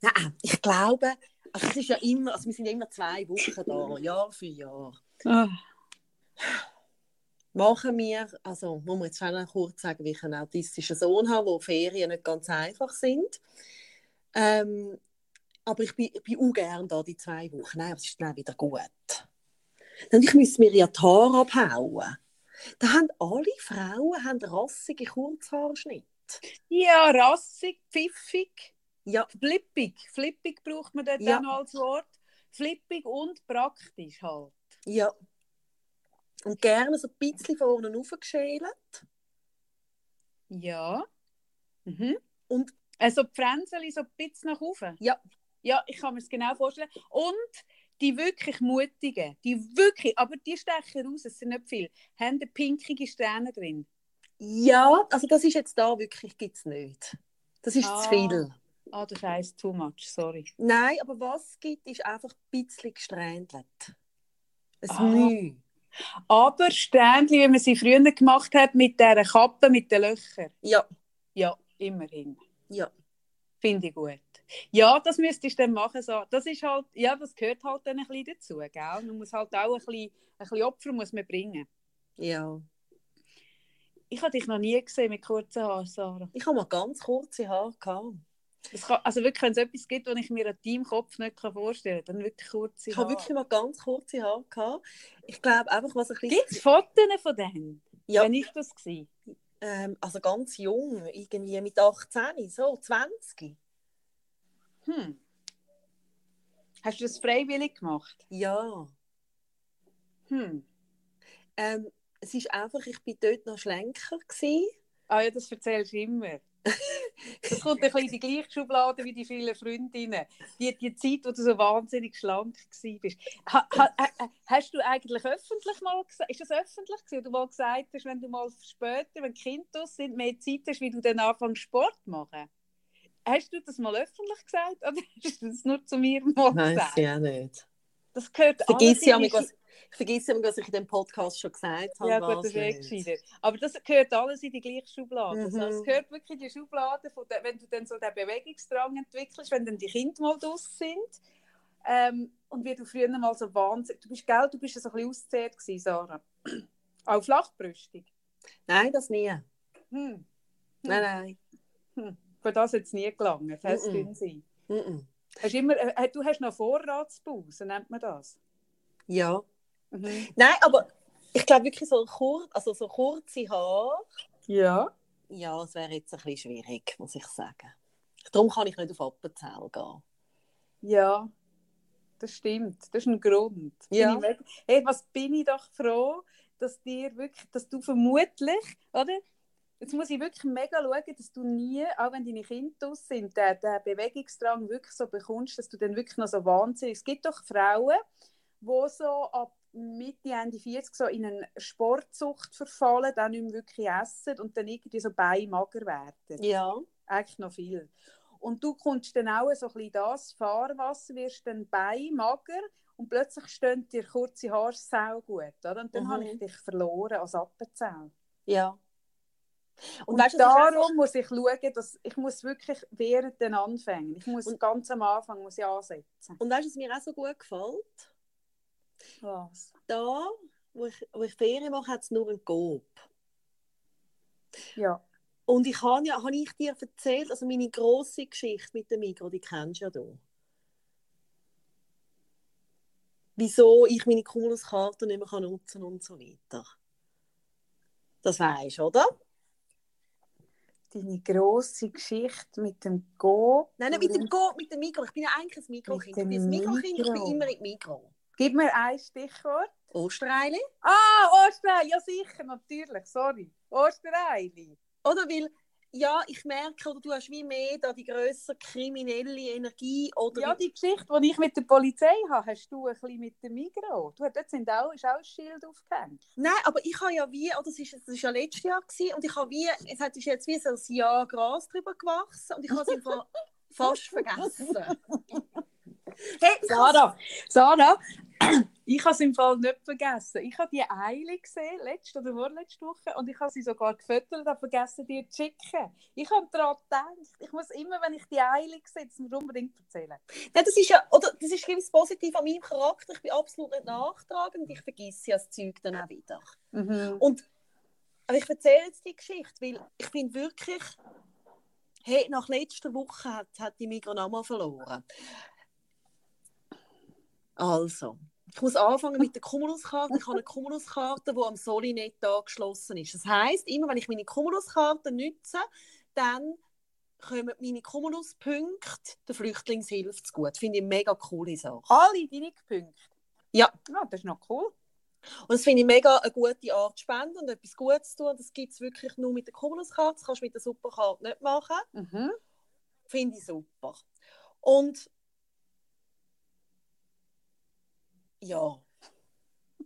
Nein, ich glaube, also es ist ja immer, also wir sind ja immer zwei Wochen da, Jahr für Jahr. Ah. Machen wir, also muss man jetzt noch kurz sagen, wie ich einen autistischen Sohn habe, wo Ferien nicht ganz einfach sind. Ähm, aber ich bin, ich bin auch gerne da, die zwei Wochen. Nein, es ist dann wieder gut. Und ich müsste mir ja die Haare abhauen. Da haben alle Frauen haben rassige Kurzhaarschnitte. Ja, rassig, pfiffig, Ja, flippig. Flippig braucht man dort Ja. auch noch als Wort. Flippig und praktisch halt. ja. Und gerne so ein bisschen von unten aufgeschält. Ja. Mhm. Und- also die Fränzeli so ein bisschen nach oben. Ja. Ja, ich kann mir es genau vorstellen. Und die wirklich mutigen, die wirklich, aber die stechen raus, es sind nicht viele, haben eine pinkige Strähne drin. Ja, also das ist jetzt da wirklich gibt's nicht. Das ist Ah. zu viel. Ah, das heisst too much, sorry. Nein, aber was es gibt, ist einfach ein bisschen gesträndelt. Ein Ah. Mühe. Aber Strähnchen, wie man sie früher gemacht hat, mit dieser Kappe, mit den Löchern. Ja, Ja, immerhin. ja. Finde ich gut. Ja, das müsstest du dann machen. So. Das ist halt, ja, das gehört halt dann ein bisschen dazu, gell? Man muss halt auch ein bisschen, ein bisschen Opfer muss man bringen. ja. Ich habe dich noch nie gesehen mit kurzen Haaren, Sarah. Ich habe mal ganz kurze Haare gehabt. Kann, also wirklich, wenn es etwas gibt, was ich mir an deinem Kopf nicht kann vorstellen kann, dann wirklich kurze Ich Haare. habe wirklich mal ganz kurze Haare gehabt. Ich glaube einfach, was ein bisschen... Gibt es Fotos von denen? Ja, Wenn ich das gewesen? ähm, also ganz jung, irgendwie mit 18, so 20. Hm. Hast du das freiwillig gemacht? Ja. Hm. Ähm, es ist einfach, ich bin dort noch schlenker gewesen. Ah ja, das erzählst du immer. [LAUGHS] Das kommt ein bisschen in die gleiche Schublade wie die vielen Freundinnen. Die, die Zeit, wo du so wahnsinnig schlank warst. Ha, ha, ha, hast du eigentlich öffentlich mal gesagt, ist das öffentlich gewesen, du mal gesagt hast, wenn du mal später, wenn Kinder draus sind, mehr Zeit hast, wie du dann anfängst Sport machen? Hast du das mal öffentlich gesagt oder [LAUGHS] hast du das nur zu mir mal gesagt? ja nicht. Das gehört Ich vergesse alles ja, in die ich vergesse immer, was ich in dem Podcast schon gesagt habe. Ja, gut, das ist eh nicht. gescheiter. Aber das gehört alles in die gleiche Schublade. Also, Mhm. es gehört wirklich in die Schublade, von der, wenn du dann so den Bewegungsdrang entwickelst, wenn dann die Kinder mal draus sind. Ähm, und wie du früher mal so wahnsinnig. Du bist, gell, du bist so ein bisschen ausgezehrt gewesen, Sarah. [CLEARS THROAT] Auch flachbrüstig? Nein, das nie. Hm. Nein, nein. Hm. Für das hat es nie gelangt. Das Mm-mm. dünn sein. Mhm. Hast immer, äh, du hast noch Vorratspause, nennt man das? Ja. Mhm. Nein, aber ich glaube wirklich so, kur also so kurze Haare, Ja. ja, es wäre jetzt ein bisschen schwierig, muss ich sagen. Darum kann ich nicht auf Appenzell gehen. Ja, das stimmt. Das ist ein Grund. Ja. Hey, was bin ich doch froh, dass dir wirklich, dass du vermutlich, oder? Jetzt muss ich wirklich mega schauen, dass du nie, auch wenn deine Kinder draus sind, den, den Bewegungsdrang wirklich so bekommst, dass du dann wirklich noch so wahnsinnig. Es gibt doch Frauen, die so ab Mitte, Ende 40 so in eine Sportsucht verfallen, dann nicht mehr wirklich essen und dann irgendwie so beimager werden Ja. eigentlich noch viel. Und du kommst dann auch so ein bisschen das Fahrwasser, wirst dann bei mager und plötzlich stehen dir kurze Haare sau gut. Oder? Und dann Mhm. habe ich dich verloren als Appenzell. Ja. Und, weißt es ist darum muss ich schauen, dass ich muss wirklich während den Anfängen, ich muss Und- ganz am Anfang muss ich ansetzen. Und weißt du, was mir auch so gut gefällt? Was? Da, wo ich, wo ich Ferien mache, hat es nur einen Coop. Ja. Und ich habe ja, habe ich dir erzählt, also meine grosse Geschichte mit dem Migros, die kennst du ja du. Wieso ich meine Cumulus-Karte nicht mehr nutzen kann und so weiter. Das weisst du, oder? Deine grosse Geschichte mit dem Go. Nein, nicht mit dem Coop, mit dem Migros. Ich bin ja eigentlich ein Migros-Kind. Ich Mit bin dem ein Migros-Kind, ich bin immer im Migros. Gib mir ein Stichwort. Ostereile. Ah, Osterei, ja sicher, natürlich, sorry. Ostereili. Oder weil, ja, ich merke, oder du hast wie mehr da die grössere kriminelle Energie. Oder Ja, die Geschichte, die ich mit der Polizei habe, hast du ein bisschen mit dem Migros. Du, dort sind auch, ist auch ein Schild aufgehängt. Nein, aber ich habe ja wie, oder ist, das ist ja letztes Jahr gewesen, und ich habe wie, es hat jetzt wie so ein Jahr Gras drüber gewachsen und ich habe es [LAUGHS] einfach fast vergessen. Hey, Sarah, Sarah, ich habe es im Fall nicht vergessen. Ich habe die Eile gesehen, letzte oder vorletzte Woche, und ich habe sie sogar gefüttert und habe vergessen, dir zu schicken. Ich habe daran gedacht, ich muss immer, wenn ich die Eile sehe, das mir unbedingt erzählen. Nein, das ist ja, oder das ist gewiss positiv an meinem Charakter. Ich bin absolut nicht nachtragend und ich vergesse ja das Zeug dann auch wieder. Mhm. Und aber ich erzähle jetzt die Geschichte, weil ich finde wirklich, hey, nach letzter Woche hat, hat die Migros nochmal verloren. Also, ich muss anfangen mit der [LAUGHS] Cumulus-Karte. Ich habe eine Cumulus-Karte, die am Solinet angeschlossen ist. Das heisst, immer wenn ich meine Cumulus-Karte nutze, dann kommen meine Cumulus-Punkte der Flüchtlingshilfe zu gut. Finde ich eine mega coole Sache. Alle deine Punkte? Ja. ja. Das ist noch cool. Und das finde ich mega eine gute Art zu spenden und etwas Gutes zu tun. Das gibt es wirklich nur mit der Cumulus-Karte. Das kannst du mit der Superkarte nicht machen. Mhm. Finde ich super. Und ja,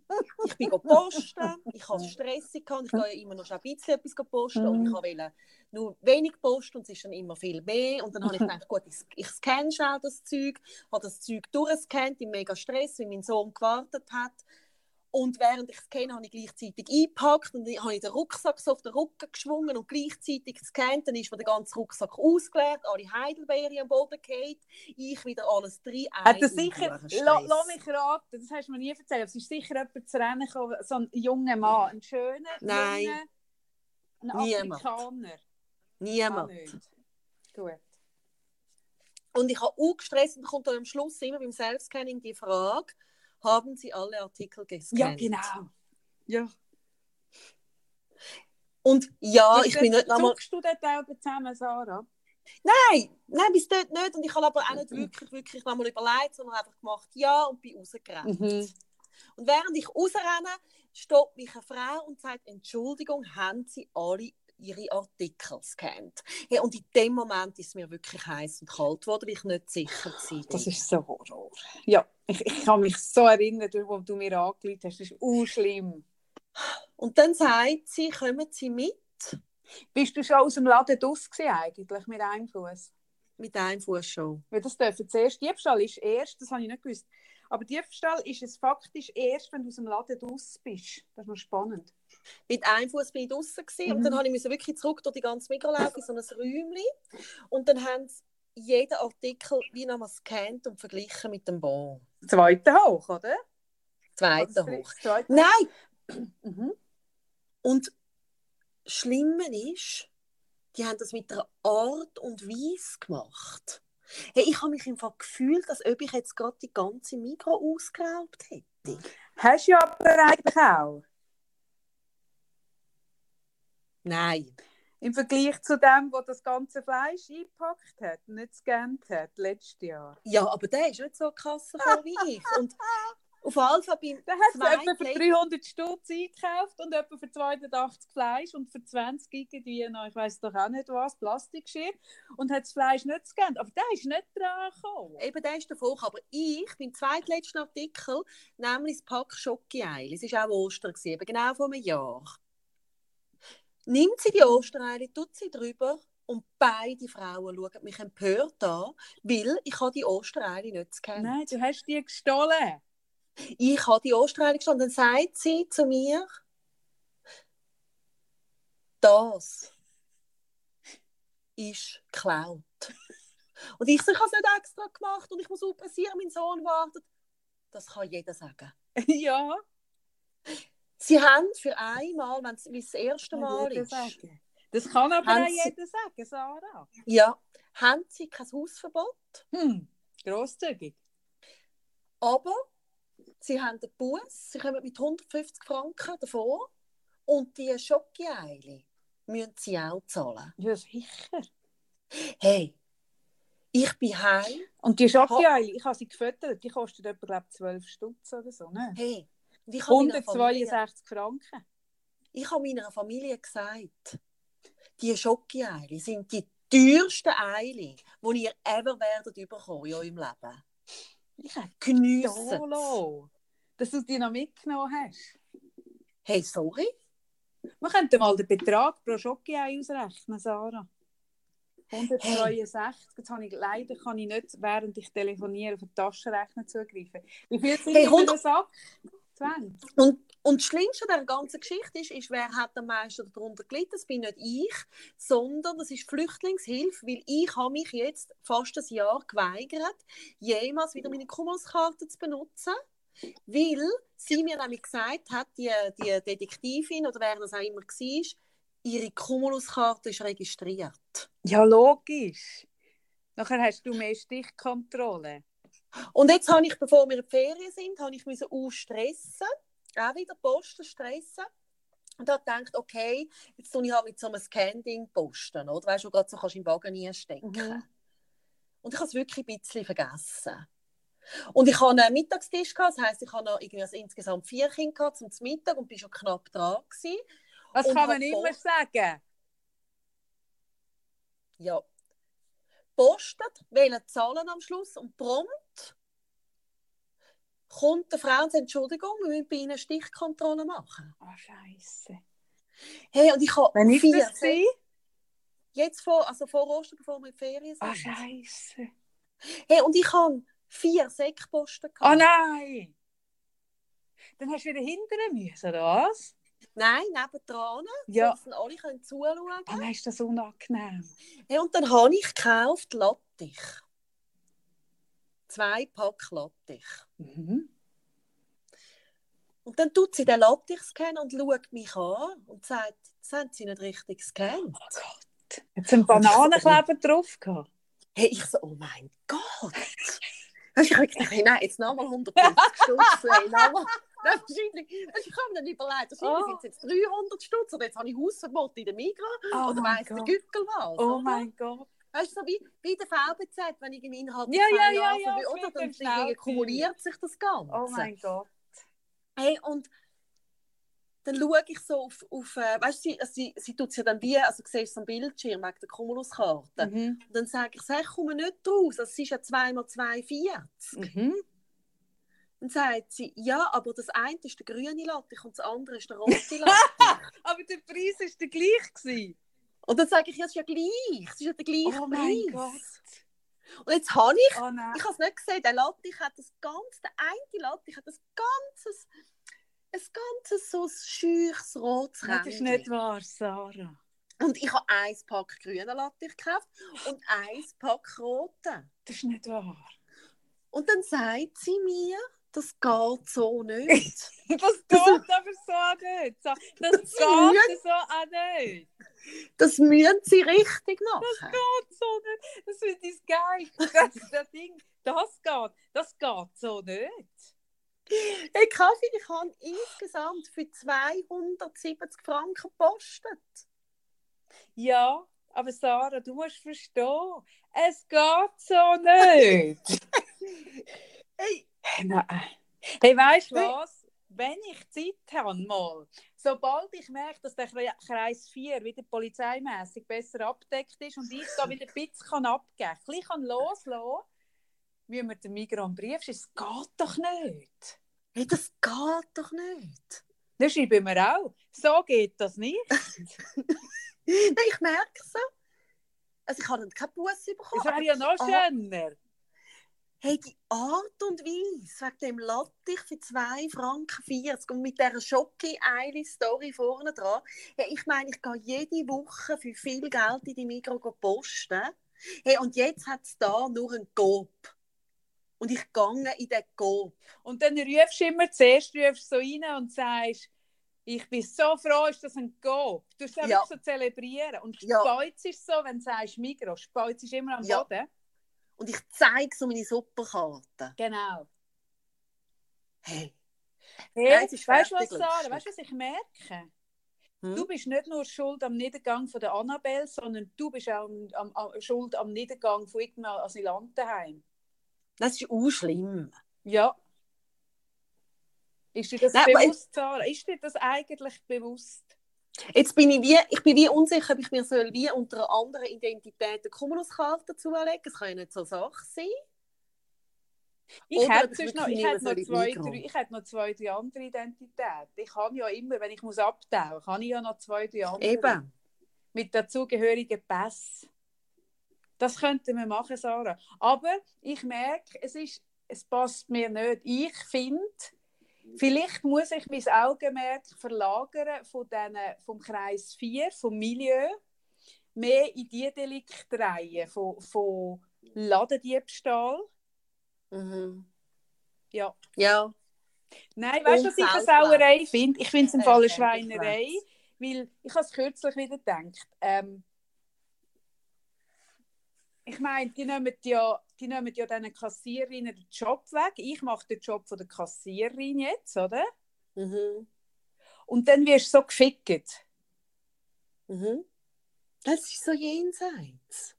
[LAUGHS] ich bin posten, ich hatte Stress, gehabt, ich gehe immer noch ein bisschen etwas posten und ich wollte nur wenig posten und es ist dann immer viel mehr. Und dann habe ich [LAUGHS] gedacht, gut, ich, ich scanne schnell das Zeug, habe das Zeug durchgescannt, im mega Stress, weil mein Sohn gewartet hat. Und während ich scanne, habe ich gleichzeitig eingepackt und habe ich den Rucksack so auf den Rücken geschwungen und gleichzeitig gescannt. Dann ist mir der ganze Rucksack ausgeleert, alle Heidelbeere am Boden gefallen, ich wieder alles drin. Hat ein sicher, la- lass mich raten, das hast du mir nie erzählt, aber es ist sicher jemand zu rennen gekommen, so ein junger Mann, ein schöner, Nein. junger, ein Niemand. Afrikaner. Niemand. Gut. Und ich habe auch gestresst und kommt dann am Schluss immer beim Self-Scanning die Frage, haben Sie alle Artikel gescannt? Ja, genau. Ja. Und ja, ich bin nicht nochmal... Du dort auch zusammen, Sarah? Nein, nein, bis dort nicht. Und ich habe aber auch nicht wirklich, wirklich nochmal überlegt, sondern einfach gemacht, ja, und bin rausgerannt. Mhm. Und während ich rausrenne, stoppt mich eine Frau und sagt, Entschuldigung, haben Sie alle Ihre Artikel gescannt? Hey, und in dem Moment ist es mir wirklich heiß und kalt geworden, weil ich nicht sicher war. Das ist so Horror. Ja, ich, ich kann mich so erinnern, wo du mir angerufen hast. Das ist auch schlimm. Und dann sagt sie, kommen Sie mit? Bist du schon aus dem Laden gewesen, eigentlich mit einem Fuß? Mit einem Fuß schon. Weil das dürfen zuerst. Diebstahl ist erst, das habe ich nicht gewusst. Aber Diebstahl ist es faktisch erst, wenn du aus dem Laden draus bist. Das ist noch spannend. Mit einem Fuß bin ich draußen gewesen, und Mhm. dann habe ich wirklich zurück durch die ganze Mikrolaufe in so ein Räumchen. Und dann haben sie jeden Artikel wie nochmal gescannt und verglichen mit dem Bon. Zweite hoch, oder? Zweiter Oder hoch. Zweite. Nein, [CLEARS THROAT] Mhm. Und das Schlimme ist, die haben das mit einer Art und Weise gemacht. Hey, ich habe mich im Fall gefühlt, als ob ich jetzt gerade die ganze Mikro ausgeraubt hätte. Hast du ja aber eigentlich auch. Nein. Im Vergleich zu dem, der das ganze Fleisch eingepackt hat nicht gescannt hat, letztes Jahr. Ja, aber der ist nicht so krass wie ich. Und [LAUGHS] auf Fall beim Der hat zwei etwa für Plätzchen- 300 Stutz eingekauft und etwa für 280 Fleisch und für 20 irgendwie noch, ich weiß doch auch nicht was, Plastikgeschirr und hat das Fleisch nicht gescannt. Aber der ist nicht dran gekommen. Eben, der ist davor. Aber ich, beim zweitletzten Artikel, nämlich das Pack Schoki-Eil. Es war auch Ostern, gewesen, genau vor einem Jahr. Nimmt sie die Ostereile, tut sie drüber und beide Frauen schauen mich empört an, weil ich habe die Ostereile nicht gescannt. Nein, du hast die gestohlen. Ich habe die Ostereile gestanden. Dann sagt sie zu mir, das ist geklaut. Und ich so, ich habe es nicht extra gemacht und ich muss aufpassieren, mein Sohn wartet. Das kann jeder sagen. [LAUGHS] ja. Sie haben für einmal, wenn es wie das erste Mal ist, sagen. Das kann aber auch jeder sagen, Sarah. ja, haben sie kein Hausverbot, Hm, grosszügig. aber sie haben den Bus, sie kommen mit 150 Franken davor und die Schoki-Eile müssen sie auch zahlen. Ja, sicher. Hey, ich bin heim. Und die Schokoeile, ich habe sie gefüttert, die kostet etwa, glaube ich, 12 Stutz oder so. Ne? Hey, und ich habe meiner Familie, 162 Franken. ich habe meiner Familie gesagt, die Schoki-Eile sind die teuersten Eile, die ihr ever werdet bekommen in eurem Leben. Ich habe Geniessen dass du die noch mitgenommen hast. Hey, sorry? Wir könnten mal den Betrag pro Schokoei ausrechnen, Sarah. 162. Jetzt habe ich, leider kann ich nicht, während ich telefoniere, auf den Taschenrechner zugreifen. Wie viel sind Hey, in einem 100 Sack? 20. Und, und das Schlimmste an dieser ganzen Geschichte ist, ist, wer hat am meisten darunter gelitten? Das bin nicht ich, sondern das ist Flüchtlingshilfe, weil ich habe mich jetzt fast ein Jahr geweigert, jemals wieder meine Kummerskarte zu benutzen, weil sie mir nämlich gesagt hat, die, die Detektivin oder wer das auch immer war, ihre Cumuluskarte ist registriert. Ja, logisch. Nachher hast du mehr Stichkontrolle. Und jetzt habe ich, bevor wir in die Ferien sind, habe ich müssen ausstressen, auch wieder Posten stressen. Und habe gedacht, okay, jetzt tue ich halt mit so einem Scan-Ding posten, oder? Weißt du, gerade so kannst du im Wagen einstecken. Mhm. Und ich habe es wirklich ein bisschen vergessen. Und ich hatte einen Mittagstisch, gehabt, das heisst, ich habe noch irgendwie also insgesamt vier Kinder gehabt zum Mittag und bin schon knapp dran gewesen. Das Und kann man immer sagen. Ja. Postet, wollen zahlen am Schluss und prompt kommt die Frau und Entschuldigung, wir müssen bei Ihnen Stichkontrolle machen. Ah, Scheiße. Hey, und ich habe Wann ist vier, das? gewesen? jetzt vor, also vor Ostern, bevor wir in die Ferien sind. Ah, Scheiße. hey, und ich habe vier Säckposten gehabt. Oh nein! Dann hast du wieder hindern müssen, oder was? Nein, nebendran, Ja. dass dann alle können zuschauen können. nein, ist das unangenehm. Hey, und dann habe ich gekauft Lattich. Zwei Pack Lattich. Mhm. Und dann tut sie den Lattich scannen und schaut mich an und sagt, das haben sie nicht richtig gescannt. Oh Gott. Jetzt einen Bananenkleber [LAUGHS] drauf gehabt. Hey, ich so, oh mein Gott. Weißt [LAUGHS] du, ich habe gedacht, nein, jetzt nochmal 150 Stutz. Hey, nochmal. Nein, wahrscheinlich. Ich habe mir dann überlegt, wahrscheinlich Oh. sind es jetzt 300 Stutz oder jetzt habe ich Hausverbot in der Migros Oh oder weiss der. Gückel was. Oh oder? mein Gott. Weißt du, so wie bei der VBZ, wenn ich im Inhalt Ja, ja, ja, ja, es oder? Dann dann kumuliert sich das Ganze. Oh mein Gott. Hey, und dann schaue ich so auf, auf weißt du, sie, also sie, sie tut es ja dann wie, also du siehst es am Bildschirm wegen der Cumuluskarte. Mhm. Und dann sage ich, sag, ich komme nicht raus, das ist ja 2x42. Mhm. Dann sagt sie, ja, aber das eine ist der grüne Lattich und das andere ist der rote [LAUGHS] Lattich. Aber der Preis war der gleich. Gewesen. und dann sage ich, ja, es ist ja gleich, es ist ja der gleiche Oh Preis. Gott. Und jetzt habe ich, Oh ich habe es nicht gesehen, der Lattich hat das ganze, der eine Lattich hat das ganzes, ein ganzes so ein scheuches rotes Das ist nicht wahr, Sarah. Und ich habe ein Pack grünen Lattich gekauft und ein Pack roten. Das ist nicht wahr. Und dann sagt sie mir, das geht so nicht. [LAUGHS] Das geht aber so nicht. So- Das, Das geht müssen- so auch nicht. Das müssen sie richtig machen. geht so nicht. Das finde ich geil. Das, das Ding, das geht, das geht so nicht. Hey, Kaffee, ich habe insgesamt für 270 Franken gepostet. Ja, aber Sarah, du musst verstehen, es geht so nicht. [LAUGHS] Hey, Nein. Hey, weißt du was? Wenn ich Zeit habe, mal, sobald ich merke, dass der Kre- Kreis 4 wieder polizeimäßig besser abgedeckt ist und ich da wieder ein bisschen kann abgeben kann, ein bisschen kann loslassen, müssen wir den Migros einen Brief schreiben. Es geht doch nicht. hey, das geht doch nicht. Dann schreiben wir auch, so geht das nicht. [LAUGHS] Nein, ich merke es so. Also ich habe dann keine Busse bekommen. Das wäre ja noch schöner. Hey, die Art und Weise, wegen dem Lattich für 2 Franken 40 und mit dieser Schocki-Eili-Story vorne dran. Hey, ich meine, ich gehe jede Woche für viel Geld in die Migros posten. Hey, und jetzt hat es da nur einen Coop. Und ich gehe in den Coop. Und dann rufst du immer zuerst rufst so rein und sagst, ich bin so froh, ist das ein Go. Du musst Ja. so zelebrieren. Und Ja. Speuz ist so, wenn du sagst Migros, Speuz ist immer am Ja. Boden. Und ich zeige so meine Superkarte. Genau. Hey. Hey, ist weißt du was, Sarah? Weißt du, was ich merke? Hm? Du bist nicht nur schuld am Niedergang von der Annabelle, sondern du bist auch am, am, schuld am Niedergang von irgendeinem Asylantenheim. Das ist auch schlimm. Ja. Ist dir das Nein, bewusst, Sarah? Ist dir das eigentlich bewusst? Jetzt bin ich wie, ich bin wie unsicher, ob ich mir soll wie unter einer anderen Identität eine Cumuluskarte zulegen. Das kann ja nicht so eine Sache sein. Ich hätte, noch, ich, hätte zwei, drei, ich hätte noch zwei, drei andere Identitäten. Ich kann ja immer, wenn ich muss abtauchen muss, habe ich ja noch zwei, drei andere. Eben. Mit dazugehörigen Pässen. Das könnten wir machen, Sarah. Aber ich merke, es, ist, es passt mir nicht. Ich finde, vielleicht muss ich mein Augenmerk verlagern von diesen, vom Kreis 4, vom Milieu, mehr in die Deliktreihe von, von Ladendiebstahl. Mhm. Ja. Ja. Nein, weißt du, was ich eine. Sauerei finde? Ich finde es im Fall eine ich Schweinerei, weil ich habe es kürzlich wieder gedacht. Ähm, ich meine, die nehmen ja, die nehmen ja diesen Kassiererinnen den Job weg. Ich mache den Job von der Kassiererin jetzt, oder? Mhm. Und dann wirst du so gefickt. Mhm. Das ist so jenseits.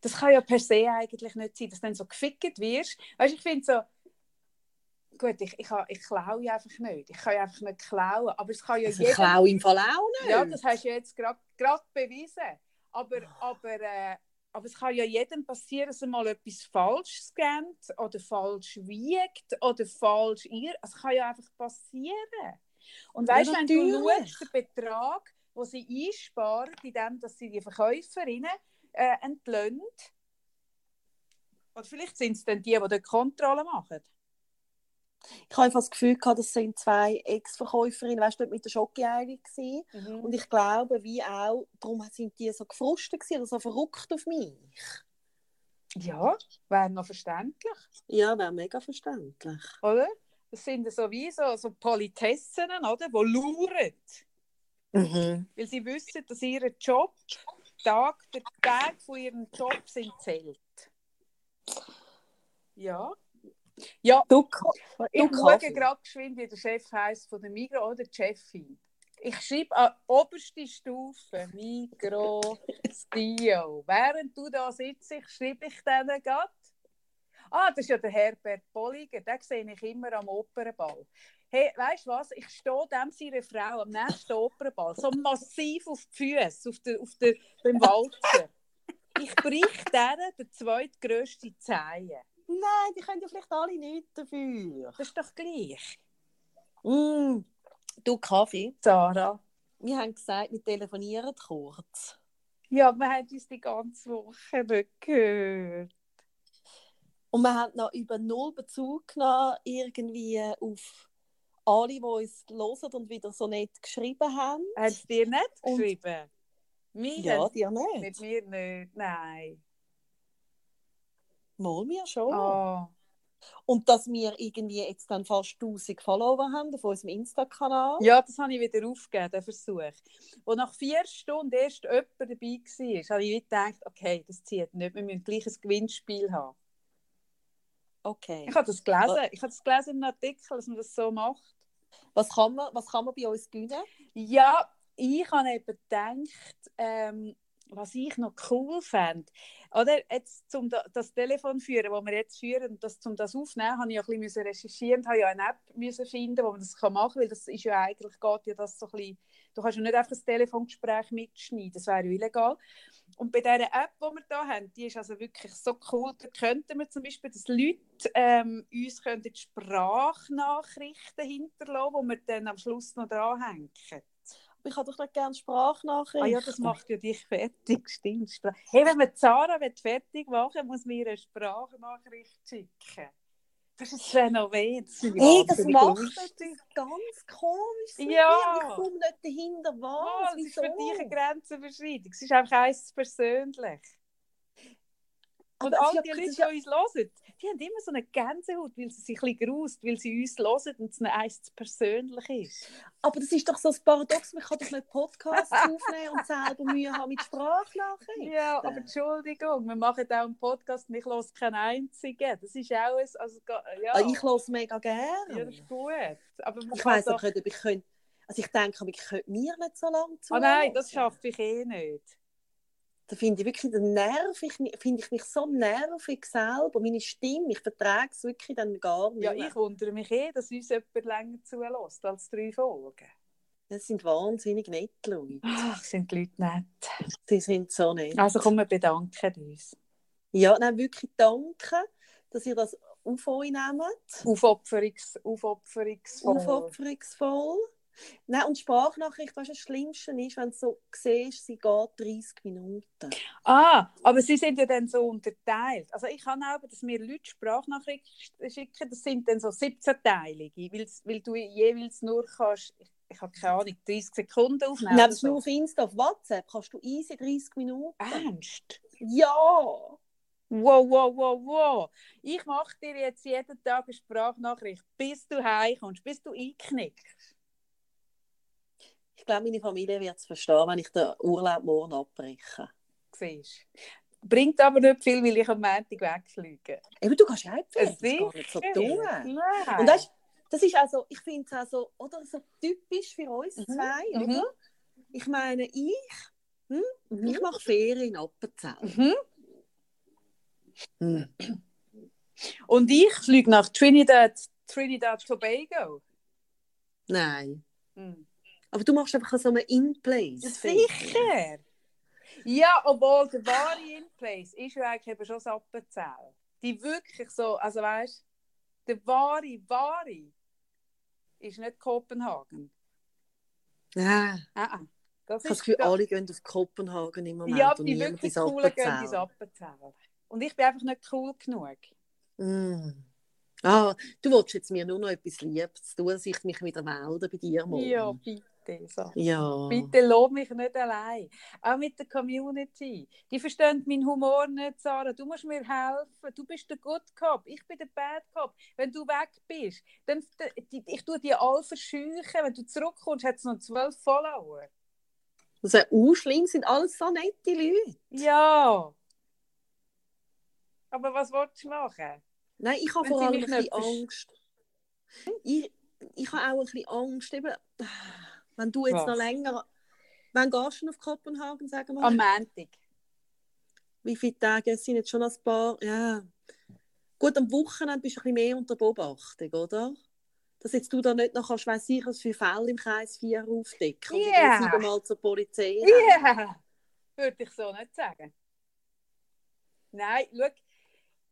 Das kann ja per se eigentlich nicht sein, dass du dann so gefickt wirst. Weißt du, ich finde so, gut, ich, ich, ich klaue ja einfach nicht. Ich kann ja einfach nicht klauen, aber es kann ja Also jeder... ich klaue im Fall auch nicht. Ja, das hast du jetzt gerade bewiesen. Aber, aber, äh, aber es kann ja jedem passieren, dass er mal etwas falsch scannt oder falsch wiegt oder falsch ihr. Es kann ja einfach passieren. Und Ja, weißt du, wenn du natürlich. schaust, den Betrag, den sie einsparen, bei dem, dass sie die Verkäuferinnen äh, entlöhnt, oder vielleicht sind es dann die, die die Kontrolle machen. Ich habe einfach das Gefühl gehabt, das sind zwei Ex-Verkäuferinnen, weißt du, mit der Schoki-Eile gewesen. Und Und ich glaube, wie auch, darum sind die so gefrustet gewesen oder so verrückt auf mich. ja, wäre noch verständlich. Ja, wäre mega verständlich. oder? Das sind so wie so, so Politessen, oder? Die lauern. Mhm. Weil sie wissen, dass ihr Job, Tag, der Tag von ihrem Job sind zählt. Ja. Ja, Du, ich du schaue Kaffee. gerade geschwind, wie der Chef heisst von der Migros oder Chefin. Ich schreibe an oberste Stufe Migros CEO. Während du da sitzt, ich schreibe ich denen gerade. Ah, das ist ja der Herbert Bolliger, den sehe ich immer am Opernball. Hey, weißt du was? Ich stehe dem seiner Frau am nächsten Opernball so massiv auf die Füße, auf der, auf der, beim Walzer. Ich brich denen den zweitgrössten Zehen. Nein, die können ja vielleicht alle nicht dafür. Das ist doch gleich. Mm. Du Kaffee, Sarah. wir haben gesagt, wir telefonieren kurz. Ja, wir haben uns die ganze Woche nicht gehört. Und wir haben noch über null Bezug genommen, irgendwie auf alle, die uns hören und wieder so nett geschrieben haben. Haben sie dir nicht Und- geschrieben? Mir Ja, haben dir nicht. Mit mir nicht, nein. Mal mir schon. Oh. Und dass wir irgendwie jetzt dann fast 1000 Follower haben auf unserem Insta-Kanal. Ja, das habe ich wieder aufgegeben, den Versuch. Wo nach vier Stunden erst jemand dabei war, habe ich gedacht, okay, das zieht nicht, wir müssen gleich ein Gewinnspiel haben. Okay. Ich habe das gelesen, ich habe das gelesen im Artikel, dass man das so macht. Was kann man, was kann man bei uns gewinnen? Ja, ich habe eben gedacht, ähm, was ich noch cool fände, oder jetzt zum das Telefon führen, das wir jetzt führen, das, zum das aufnehmen, habe ich ja ein bisschen recherchieren, habe ja eine App müssen finden, wo man das machen kann, weil das ist ja eigentlich, geht ja das so ein bisschen, du kannst ja nicht einfach das Telefongespräch mitschneiden, das wäre ja illegal. Und bei dieser App, die wir hier haben, die ist also wirklich so cool, da könnten wir zum Beispiel, dass Leute ähm, uns könnten Sprachnachrichten hinterlassen, die wir dann am Schluss noch dranhängen ich habe doch nicht gerne Sprachnachrichten. Ah ja, das macht ja dich fertig, stimmt. Hey, wenn man Zara fertig machen muss man ihr eine Sprachnachricht schicken. Das ist ein Phänomen. Hey, das macht etwas ganz komisch. Ja. Ich komme nicht dahinter, was. Oh, das ist für dich eine Grenzüberschreitung. Es ist einfach eins persönlich. Und all die Leute, die uns hören, die haben immer so eine Gänsehaut, weil sie sich ein bisschen grust, weil sie uns hören und es eins persönlich ist. Aber das ist doch so ein Paradox, man kann doch nicht Podcasts aufnehmen und selber Mühe haben mit Sprachnachrichten. Ja, aber Entschuldigung, wir machen auch einen Podcast und ich höre keinen einzigen. Das ist auch ein... Also, ja. Ah, ich höre mega gerne. Ja, das ist gut. Aber ich weiss auch nicht, ob ich könnte... Also ich denke, ich könnte mir nicht so lange zuhören. Ah nein, das schaffe ich eh nicht da finde ich wirklich den Nerv, finde ich mich so nervig selber, meine Stimme, ich vertrage es wirklich dann gar nicht Ja, ich wundere mich eh, dass uns jemand länger zulässt als drei Folgen. Das sind wahnsinnig nette Leute. Ach, sind die Leute nett. Sie sind so nett. Also komm, wir bedanken uns. Ja, nein, wirklich danke, dass ihr das auf euch nehmt. Aufopferungs aufopferungsvoll. Aufopferungsvoll. Nein, und Sprachnachricht, was das Schlimmste ist, wenn du so siehst, sie geht 30 Minuten. Ah, aber sie sind ja dann so unterteilt. Also ich kann auch, dass mir Leute Sprachnachrichten schicken, das sind dann so 17-teilige, weil, weil du jeweils nur kannst, ich, ich habe keine Ahnung, 30 Sekunden aufnehmen. Nein, das so. nur auf Insta, auf WhatsApp kannst du easy 30 Minuten. Ernst? Ja! Wow, wow, wow, wow. Ich mache dir jetzt jeden Tag eine Sprachnachricht, bis du heimkommst, bis du einknickst. Ich glaube, meine Familie wird es verstehen, wenn ich den Urlaub morgen abbreche. Siehst Bringt aber nicht viel, weil ich am Montag wegfliege. Eben, du kannst ja auch das gar nicht so tun. Nein. Und das, das ist also, ich finde es auch so, oder, so typisch für uns mhm. zwei, mhm. oder? Ich meine, ich, hm, mhm. ich mache Ferien in Appenzell. Mhm. Hm. Und ich fliege nach Trinidad, Trinidad Tobago. Nein. Hm. Aber du machst einfach so einen In-Place. Sicher! Ja, obwohl der wahre In-Place ist ja eigentlich eben schon das Appenzell. Die wirklich so, also weißt du, der wahre, wahre ist nicht Kopenhagen. Ja. Ah, ah. Das ich habe das Gefühl, alle gehen auf Kopenhagen im Moment. Ja, die wirklich coolen gehen ins Appenzell. Und ich bin einfach nicht cool genug. Mm. Ah, du wolltest jetzt mir nur noch etwas Liebes tun, dass ich mich wieder melde bei dir morgen. Ja, bitte bitte. So. Ja. Bitte lob mich nicht allein. Auch mit der Community. Die verstehen meinen Humor nicht, Sarah. Du musst mir helfen. Du bist der Good Cop. Ich bin der Bad Cop. Wenn du weg bist, dann ich tue die alle verscheuchen. Wenn du zurückkommst, hat es noch zwölf Follower. Also, auch schlimm sind alles so nette Leute. Ja. Aber was wolltest du machen? Nein, ich habe vor allem ein bisschen Angst. Ich, ich habe auch ein bisschen Angst. Eben, wenn du jetzt Was? noch länger. Wann gehst du auf Kopenhagen, sagen wir? Am Montag. Wie viele Tage? Es sind jetzt schon ein paar. Ja. Gut, am Wochenende bist du ein bisschen mehr unter Beobachtung, oder? Dass jetzt du da nicht noch kannst, weiss ich, was für Fälle im Kreis 4 aufdecken und yeah. und mal zur Polizei. Ja, yeah. würde ich so nicht sagen. Nein, schau,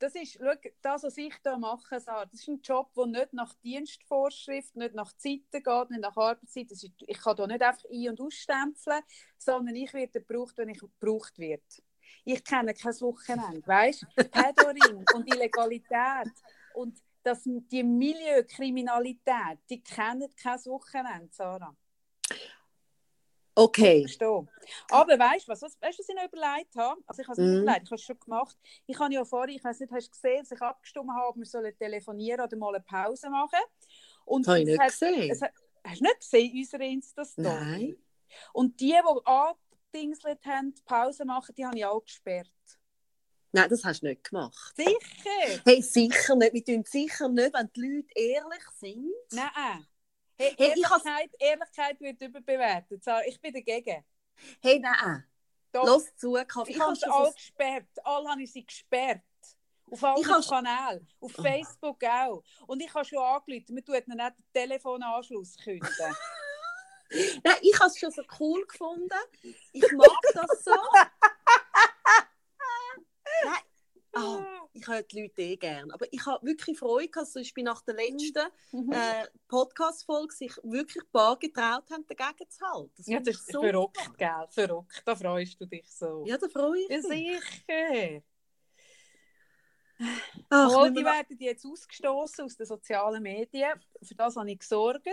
das ist, schau, das, was ich hier mache, Sarah, das ist ein Job, der nicht nach Dienstvorschrift, nicht nach Zeiten geht, nicht nach Arbeitszeit. Ist, ich kann hier nicht einfach ein- und ausstempeln, sondern ich werde gebraucht, wenn ich gebraucht werde. Ich kenne kein Wochenende, weißt du? Pedoring [LAUGHS] und Illegalität und das, die Milieukriminalität, die kennen kein Wochenende, Sarah. Okay. Verstehe. Aber weißt du was, was, weißt, was ich noch überlegt habe? Also ich habe es Mhm. überlegt, ich habe es schon gemacht. Ich habe ja vorhin, ich weiß nicht, hast du gesehen, dass ich abgestimmt habe, wir sollen telefonieren oder mal eine Pause machen. Und habe ich nicht hat, gesehen. es hat, hast du nicht gesehen, unsere Insta-Story? Nein. Und die, die angedingselt haben, Pause machen, die habe ich auch gesperrt. Nein, das hast du nicht gemacht. Sicher? Hey, sicher nicht. Wir tun sicher nicht, wenn die Leute ehrlich sind. Nein. Hey, Hey, Ehrlichkeit, Ehrlichkeit wird überbewertet. So, Ich bin dagegen. Hey, nein. Doch, Los zu, Kaffee. ich habe sie alle gesperrt. Alle habe ich sie gesperrt. Auf allen has- Kanälen. Auf Oh. Facebook auch. Und ich habe schon angerufen, man tut ihnen nicht den Telefonanschluss künden. [LAUGHS] Nein, ich habe es schon so cool gefunden. Ich mag das so. [LAUGHS] Nein. Ah, ich höre die Leute eh gerne. Aber ich habe wirklich Freude gehabt, zum Beispiel nach der letzten Mhm. äh, Podcast-Folge sich wirklich ein paar getraut haben, dagegen zu halten. Das ja, das ich ist so- verrückt, gell? Verrückt, da freust du dich so. Ja, da freue ich Ja, mich. sicher. Ach, müssen die werden jetzt ausgestoßen aus den sozialen Medien. Für das habe ich gesorgt.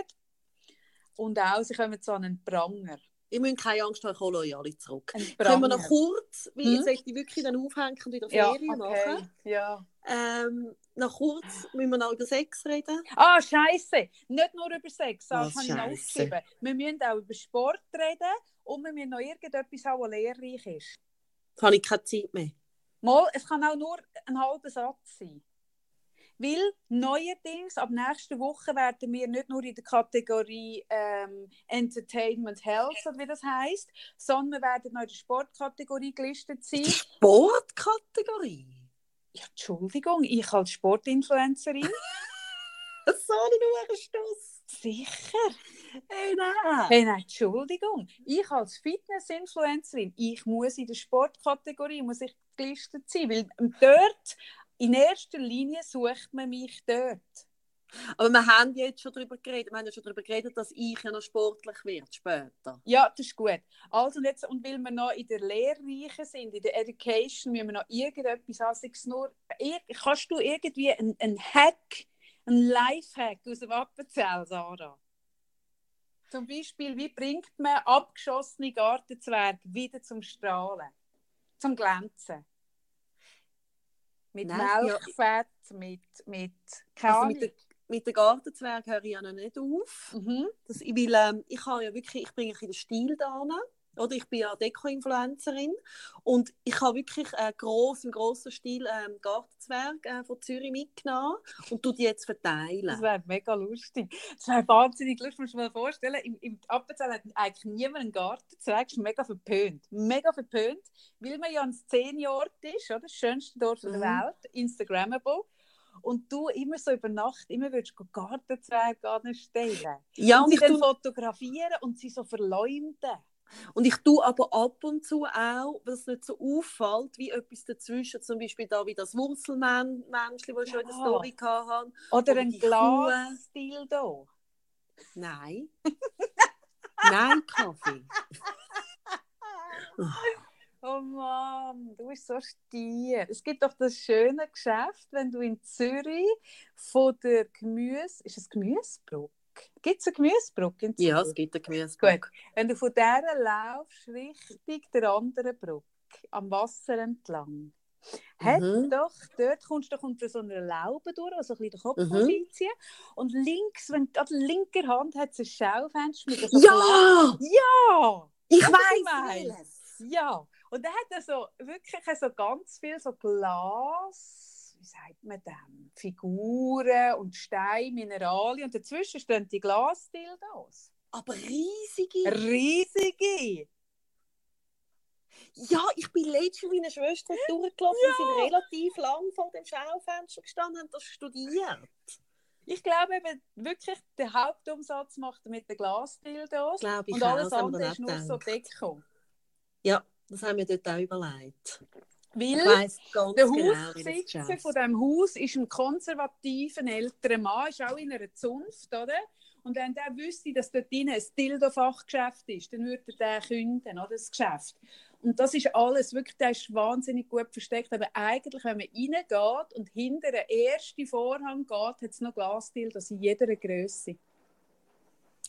Und auch, sie kommen zu einem Pranger. Ihr müsst keine Angst haben, ich hole euch alle zurück. Können wir noch kurz, weil Hm? jetzt möchte ich wirklich dann aufhängen und wieder ja, Ferien okay. machen. Ja. Ähm, noch kurz müssen wir noch über Sex reden. Ah, Scheiße! Nicht nur über Sex, das Was habe ich noch aufgeschrieben. Wir müssen auch über Sport reden und wir müssen noch irgendetwas haben, das lehrreich ist. Jetzt habe ich keine Zeit mehr. Mal, es kann auch nur ein halber Satz sein. Weil neuerdings, ab nächster Woche, werden wir nicht nur in der Kategorie ähm, Entertainment Health, oder wie das heißt, sondern wir werden noch in der Sportkategorie gelistet sein. Sportkategorie? Ja, Entschuldigung, ich als Sportinfluencerin. [LAUGHS] So ein Stoß. Sicher. Hey, nein. Hey, nein, Entschuldigung. Ich als Fitness-Influencerin, ich muss in der Sportkategorie muss ich gelistet sein, weil dort, in erster Linie sucht man mich dort. Aber wir haben jetzt schon darüber geredet. Wir haben ja schon darüber geredet, dass ich ja noch sportlich werde später. Ja, das ist gut. Also und, jetzt, und weil wir noch in der Lehrreiche sind, in der Education, müssen wir noch irgendetwas haben. Sei nur, kannst du irgendwie einen, einen Hack, einen Lifehack aus dem Appenzell, Sarah? Zum Beispiel, wie bringt man abgeschossene Gartenzwerge wieder zum Strahlen? Zum Glänzen? Mit Nein, ja. Melkfett, mit, mit keine Also mit, der, mit den Gartenzwerg höre ich ja noch nicht auf. Mhm. Das, ich, will, ähm, ich, habe ja wirklich, ich bringe ein den Stil da. Oder ich bin ja Deko-Influencerin und ich habe wirklich äh, gross, im grossen Stil ähm, Gartenzwerg äh, von Zürich mitgenommen und tu die jetzt verteilen. Das wäre mega lustig. Das wäre wahnsinnig lustig, musst du dir mal vorstellen. Im, im Appenzell hat eigentlich niemand einen Gartenzweig. Das ist mega verpönt. Mega verpönt, weil man ja ein Szenenort ist, oder? das schönste Dorf Mhm. der Welt, Instagrammable. Und du immer so über Nacht, immer würdest du Gartenzweige anstellen. ja, und und sie ich, dann tu, fotografieren und sie so verleumden. Und ich tue aber ab und zu auch, was nicht so auffällt, wie etwas dazwischen. Zum Beispiel da wie das Wurzelmenschli, das ich schon in der Ja. Story hatte. Oder Oder ein die Glassdildo. Nein. [LAUGHS] Nein, Kaffee. [LAUGHS] Oh Mann, du bist so stier. Es gibt doch das schöne Geschäft, wenn du in Zürich von der Gemüse... Ist es Gemüsebrücke? Gibt es eine Gemüsebrücke? Ja, es gibt eine Gemüse. Gut. Wenn du von dieser laufst, Richtung der anderen Brücke, am Wasser entlang, hat Mhm. doch, dort kommst du doch unter so einer Laube durch, also ein bisschen den Kopf Mhm. vorbeiziehen. Und links, wenn, an der linken Hand hat es ein Schaufenster mit so Ja! Ja! Ich weiß welches. Ja, und dann hat er so wirklich so ganz viel so Glas, wie sagt man dem, Figuren und Steine, Mineralien und dazwischen stehen die Glasdildos. Aber riesige. Riesige! Ja, ich bin letztens mit meiner Schwester durchgelaufen. Wir sind relativ lang vor dem Schaufenster gestanden und das studiert. Ich glaube eben wirklich, der Hauptumsatz macht er mit den Glasdildos und auch, alles wir andere ist nur auch so gedacht. Deko. Ja, das haben wir dort auch überlegt. Weil Der genau, Hausbesitzer Geschäft- von diesem Haus ist ein konservativer älterer Mann, ist auch in einer Zunft, oder? Und wenn der wüsste, dass dort drin ein Dildo-Fachgeschäft ist, dann würde er den künden, oder, das Geschäft. Und das ist alles, wirklich, der ist wahnsinnig gut versteckt. Aber eigentlich, wenn man reingeht und hinter den ersten Vorhang geht, hat es noch Glasdildos in jeder Größe.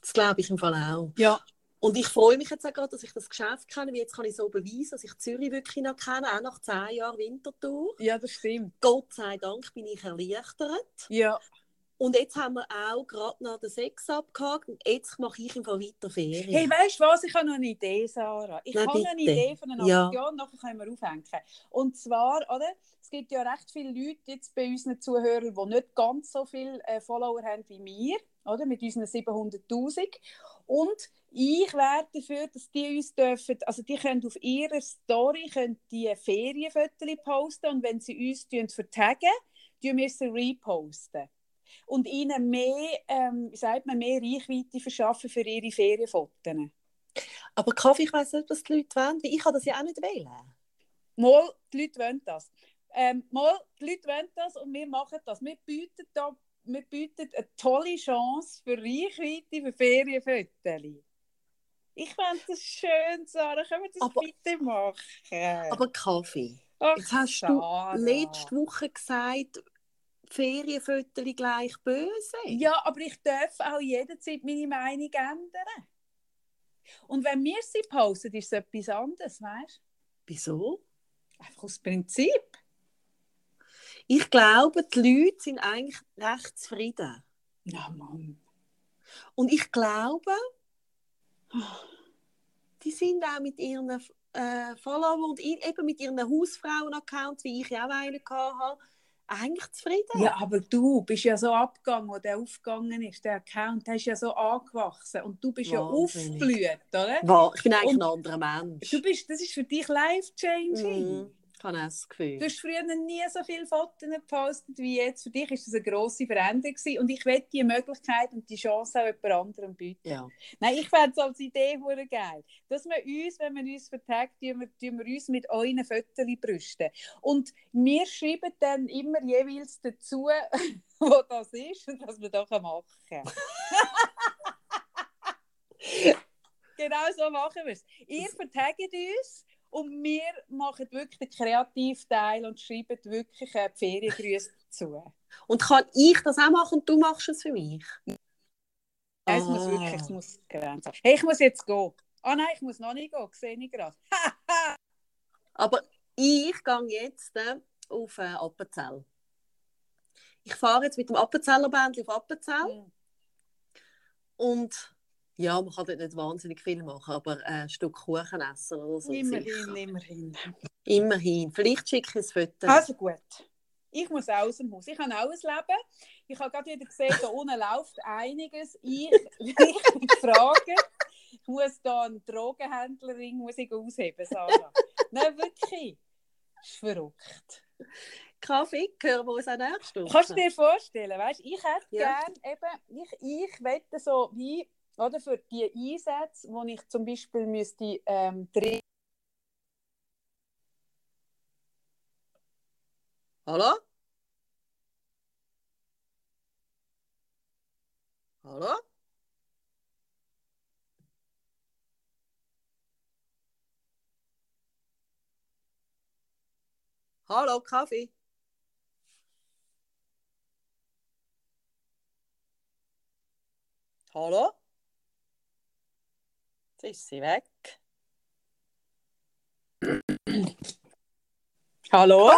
Das glaube ich im Fall auch. Ja. Und ich freue mich jetzt auch gerade, dass ich das Geschäft kenne, weil jetzt kann ich so beweisen, dass ich Zürich wirklich noch kenne, auch nach zehn Jahren Wintertour. Ja, das stimmt. Gott sei Dank bin ich erleichtert. Ja. Und jetzt haben wir auch gerade noch den Sex abgehakt und jetzt mache ich im Fall weiter Ferien. Hey, weißt du was? Ich habe noch eine Idee, Sarah. Ich Na, habe noch eine bitte. Idee von einer Ja. Aktion, nachher können wir aufhängen. Und zwar, oder? Es gibt ja recht viele Leute jetzt bei unseren Zuhörern, die nicht ganz so viele äh, Follower haben wie wir, oder? Mit unseren 700'000. Und ich wäre dafür, dass die uns dürfen, also die können auf ihrer Story können die Ferienfotos posten und wenn sie uns tun vertaggen, tun wir sie reposten. Und ihnen mehr, ähm, sagt man, mehr Reichweite verschaffen für ihre Ferienfotos. Aber Kaffee, ich weiß nicht, was die Leute wollen, ich kann das ja auch nicht wählen. Mal, die Leute wollen das. Ähm, mal, die Leute wollen das und wir machen das. Wir bieten, da, wir bieten eine tolle Chance für Reichweite für Ferienfotos. Ich fände das schön, Sarah. Können wir das Aber- bitte machen? Aber Kaffee, Ach, jetzt hast Sarah. du letzte Woche gesagt, Ferienfotos gleich böse. Ja, aber ich darf auch jederzeit meine Meinung ändern. Und wenn wir sie posten, ist es etwas anderes, weißt du? Wieso? Einfach aus Prinzip. Ich glaube, die Leute sind eigentlich recht zufrieden. Ja, Mann. Und ich glaube, die sind auch mit ihren äh, Followern und eben mit ihren Hausfrauen-Accounts, wie ich ja auch einen hatte, eigentlich zufrieden. Ja, aber du bist ja so abgegangen, wo der aufgegangen ist, der Account, der ist ja so angewachsen und du bist Wahnsinnig. ja aufgeblüht, oder? Ich bin eigentlich Und- ein anderer Mensch. Du bist, das ist für dich life-changing. Mhm. Ich habe das Gefühl. Du hast früher nie so viele Fotos gepostet wie jetzt. Für dich ist das eine grosse Veränderung gewesen. und ich will die Möglichkeit und die Chance auch jemand anderem bieten. Ja. Nein, ich fände es als Idee hure geil, dass wir uns, wenn wir uns vertagt, wir, wir uns mit euren Fotos brüsten. Und wir schreiben dann immer jeweils dazu, [LAUGHS] wo das ist und was wir da machen können. [LAUGHS] genau so machen wir es. Ihr vertagt uns und wir machen wirklich den Kreativteil und schreiben wirklich äh, Feriengrüße [LAUGHS] dazu. Und kann ich das auch machen und du machst es für mich? Es muss Ah. wirklich, es muss Grenzen. Hey, ich muss jetzt gehen. Ah nein, ich muss noch nicht gehen, sehe ich gerade. [LAUGHS] Aber ich gehe jetzt äh, auf äh, Appenzell. Ich fahre jetzt mit dem Appenzeller Bändchen auf Appenzell und ja, man kann dort nicht wahnsinnig viel machen, aber äh, ein Stück Kuchen essen oder so. immerhin, sicher. immerhin. Immerhin. Vielleicht schicke ich ein Foto. Also gut. Ich muss aus dem Haus. Ich habe auch ein Leben. Ich habe gerade wieder gesehen, da unten läuft einiges. Ich, [LAUGHS] ich gefragt. Ich muss da einen Drogenhändlerring muss ich ausheben, Sarah. Nein, wirklich. Das ist verrückt. Kaffee hören wir uns auch nächste Woche. Kannst du dir vorstellen, weißt, ich hätte Ja. gern eben, ich, ich wette so wie, oder für die Einsätze, wo ich zum Beispiel müsste ähm, drin Hallo? Hallo? Hallo, Kaffee. Hallo? Jetzt ist sie weg. [CLEARS THROAT] Hallo?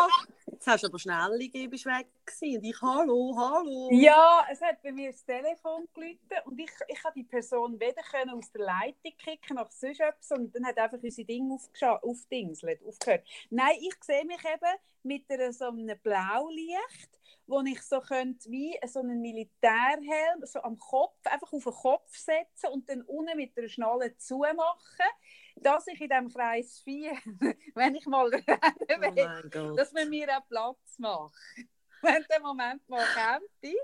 Jetzt hast du aber schnell gegeben, bist weg gewesen. Und ich, hallo, hallo. Ja, es hat bei mir das Telefon geläutet und ich, ich habe die Person weder können aus der Leitung kicken noch sonst etwas und dann hat einfach unsere Dinge aufgehört. Nein, ich sehe mich eben mit einer, so einem Blaulicht, wo ich so könnte, wie so einen Militärhelm so am Kopf, einfach auf den Kopf setzen und dann unten mit einer Schnalle zumachen, dass ich in diesem Kreis [LAUGHS] 4, wenn ich mal rennen Oh dass man mir auch Platz macht. [LAUGHS] Wenn der Moment mal kommt,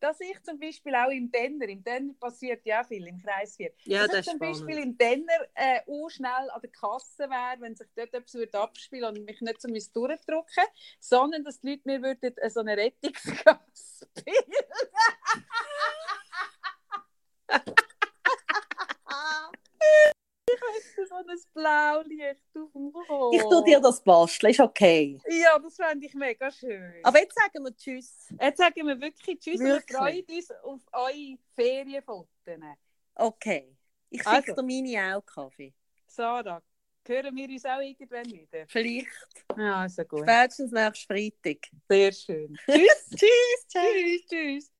dass ich zum Beispiel auch im Denner, im Denner passiert ja viel im Kreis 4, ja, dass das ich zum Beispiel spannend. im Denner äh, auch schnell an der Kasse wäre, wenn sich dort etwas würde abspielen und mich nicht so durchdrücken sondern dass die Leute mir würden, äh, so eine Rettungsgasse [LAUGHS] bilden. [LAUGHS] ich hätte so ein Blaulicht auf dem Kopf. Ich tue dir das basteln, ist okay. Ja, das fände ich mega schön. Aber jetzt sagen wir Tschüss. Jetzt sagen wir wirklich Tschüss Wirklich? und wir freuen uns auf eure Ferienfotos. Okay. Ich schicke Also. dir meine auch Kaffee. Sarah, hören wir uns auch irgendwann wieder? Vielleicht Ja, also gut. spätestens nächsten Freitag. Sehr schön. [LAUGHS] Tschüss. Tschüss. Tschüss, tschüss.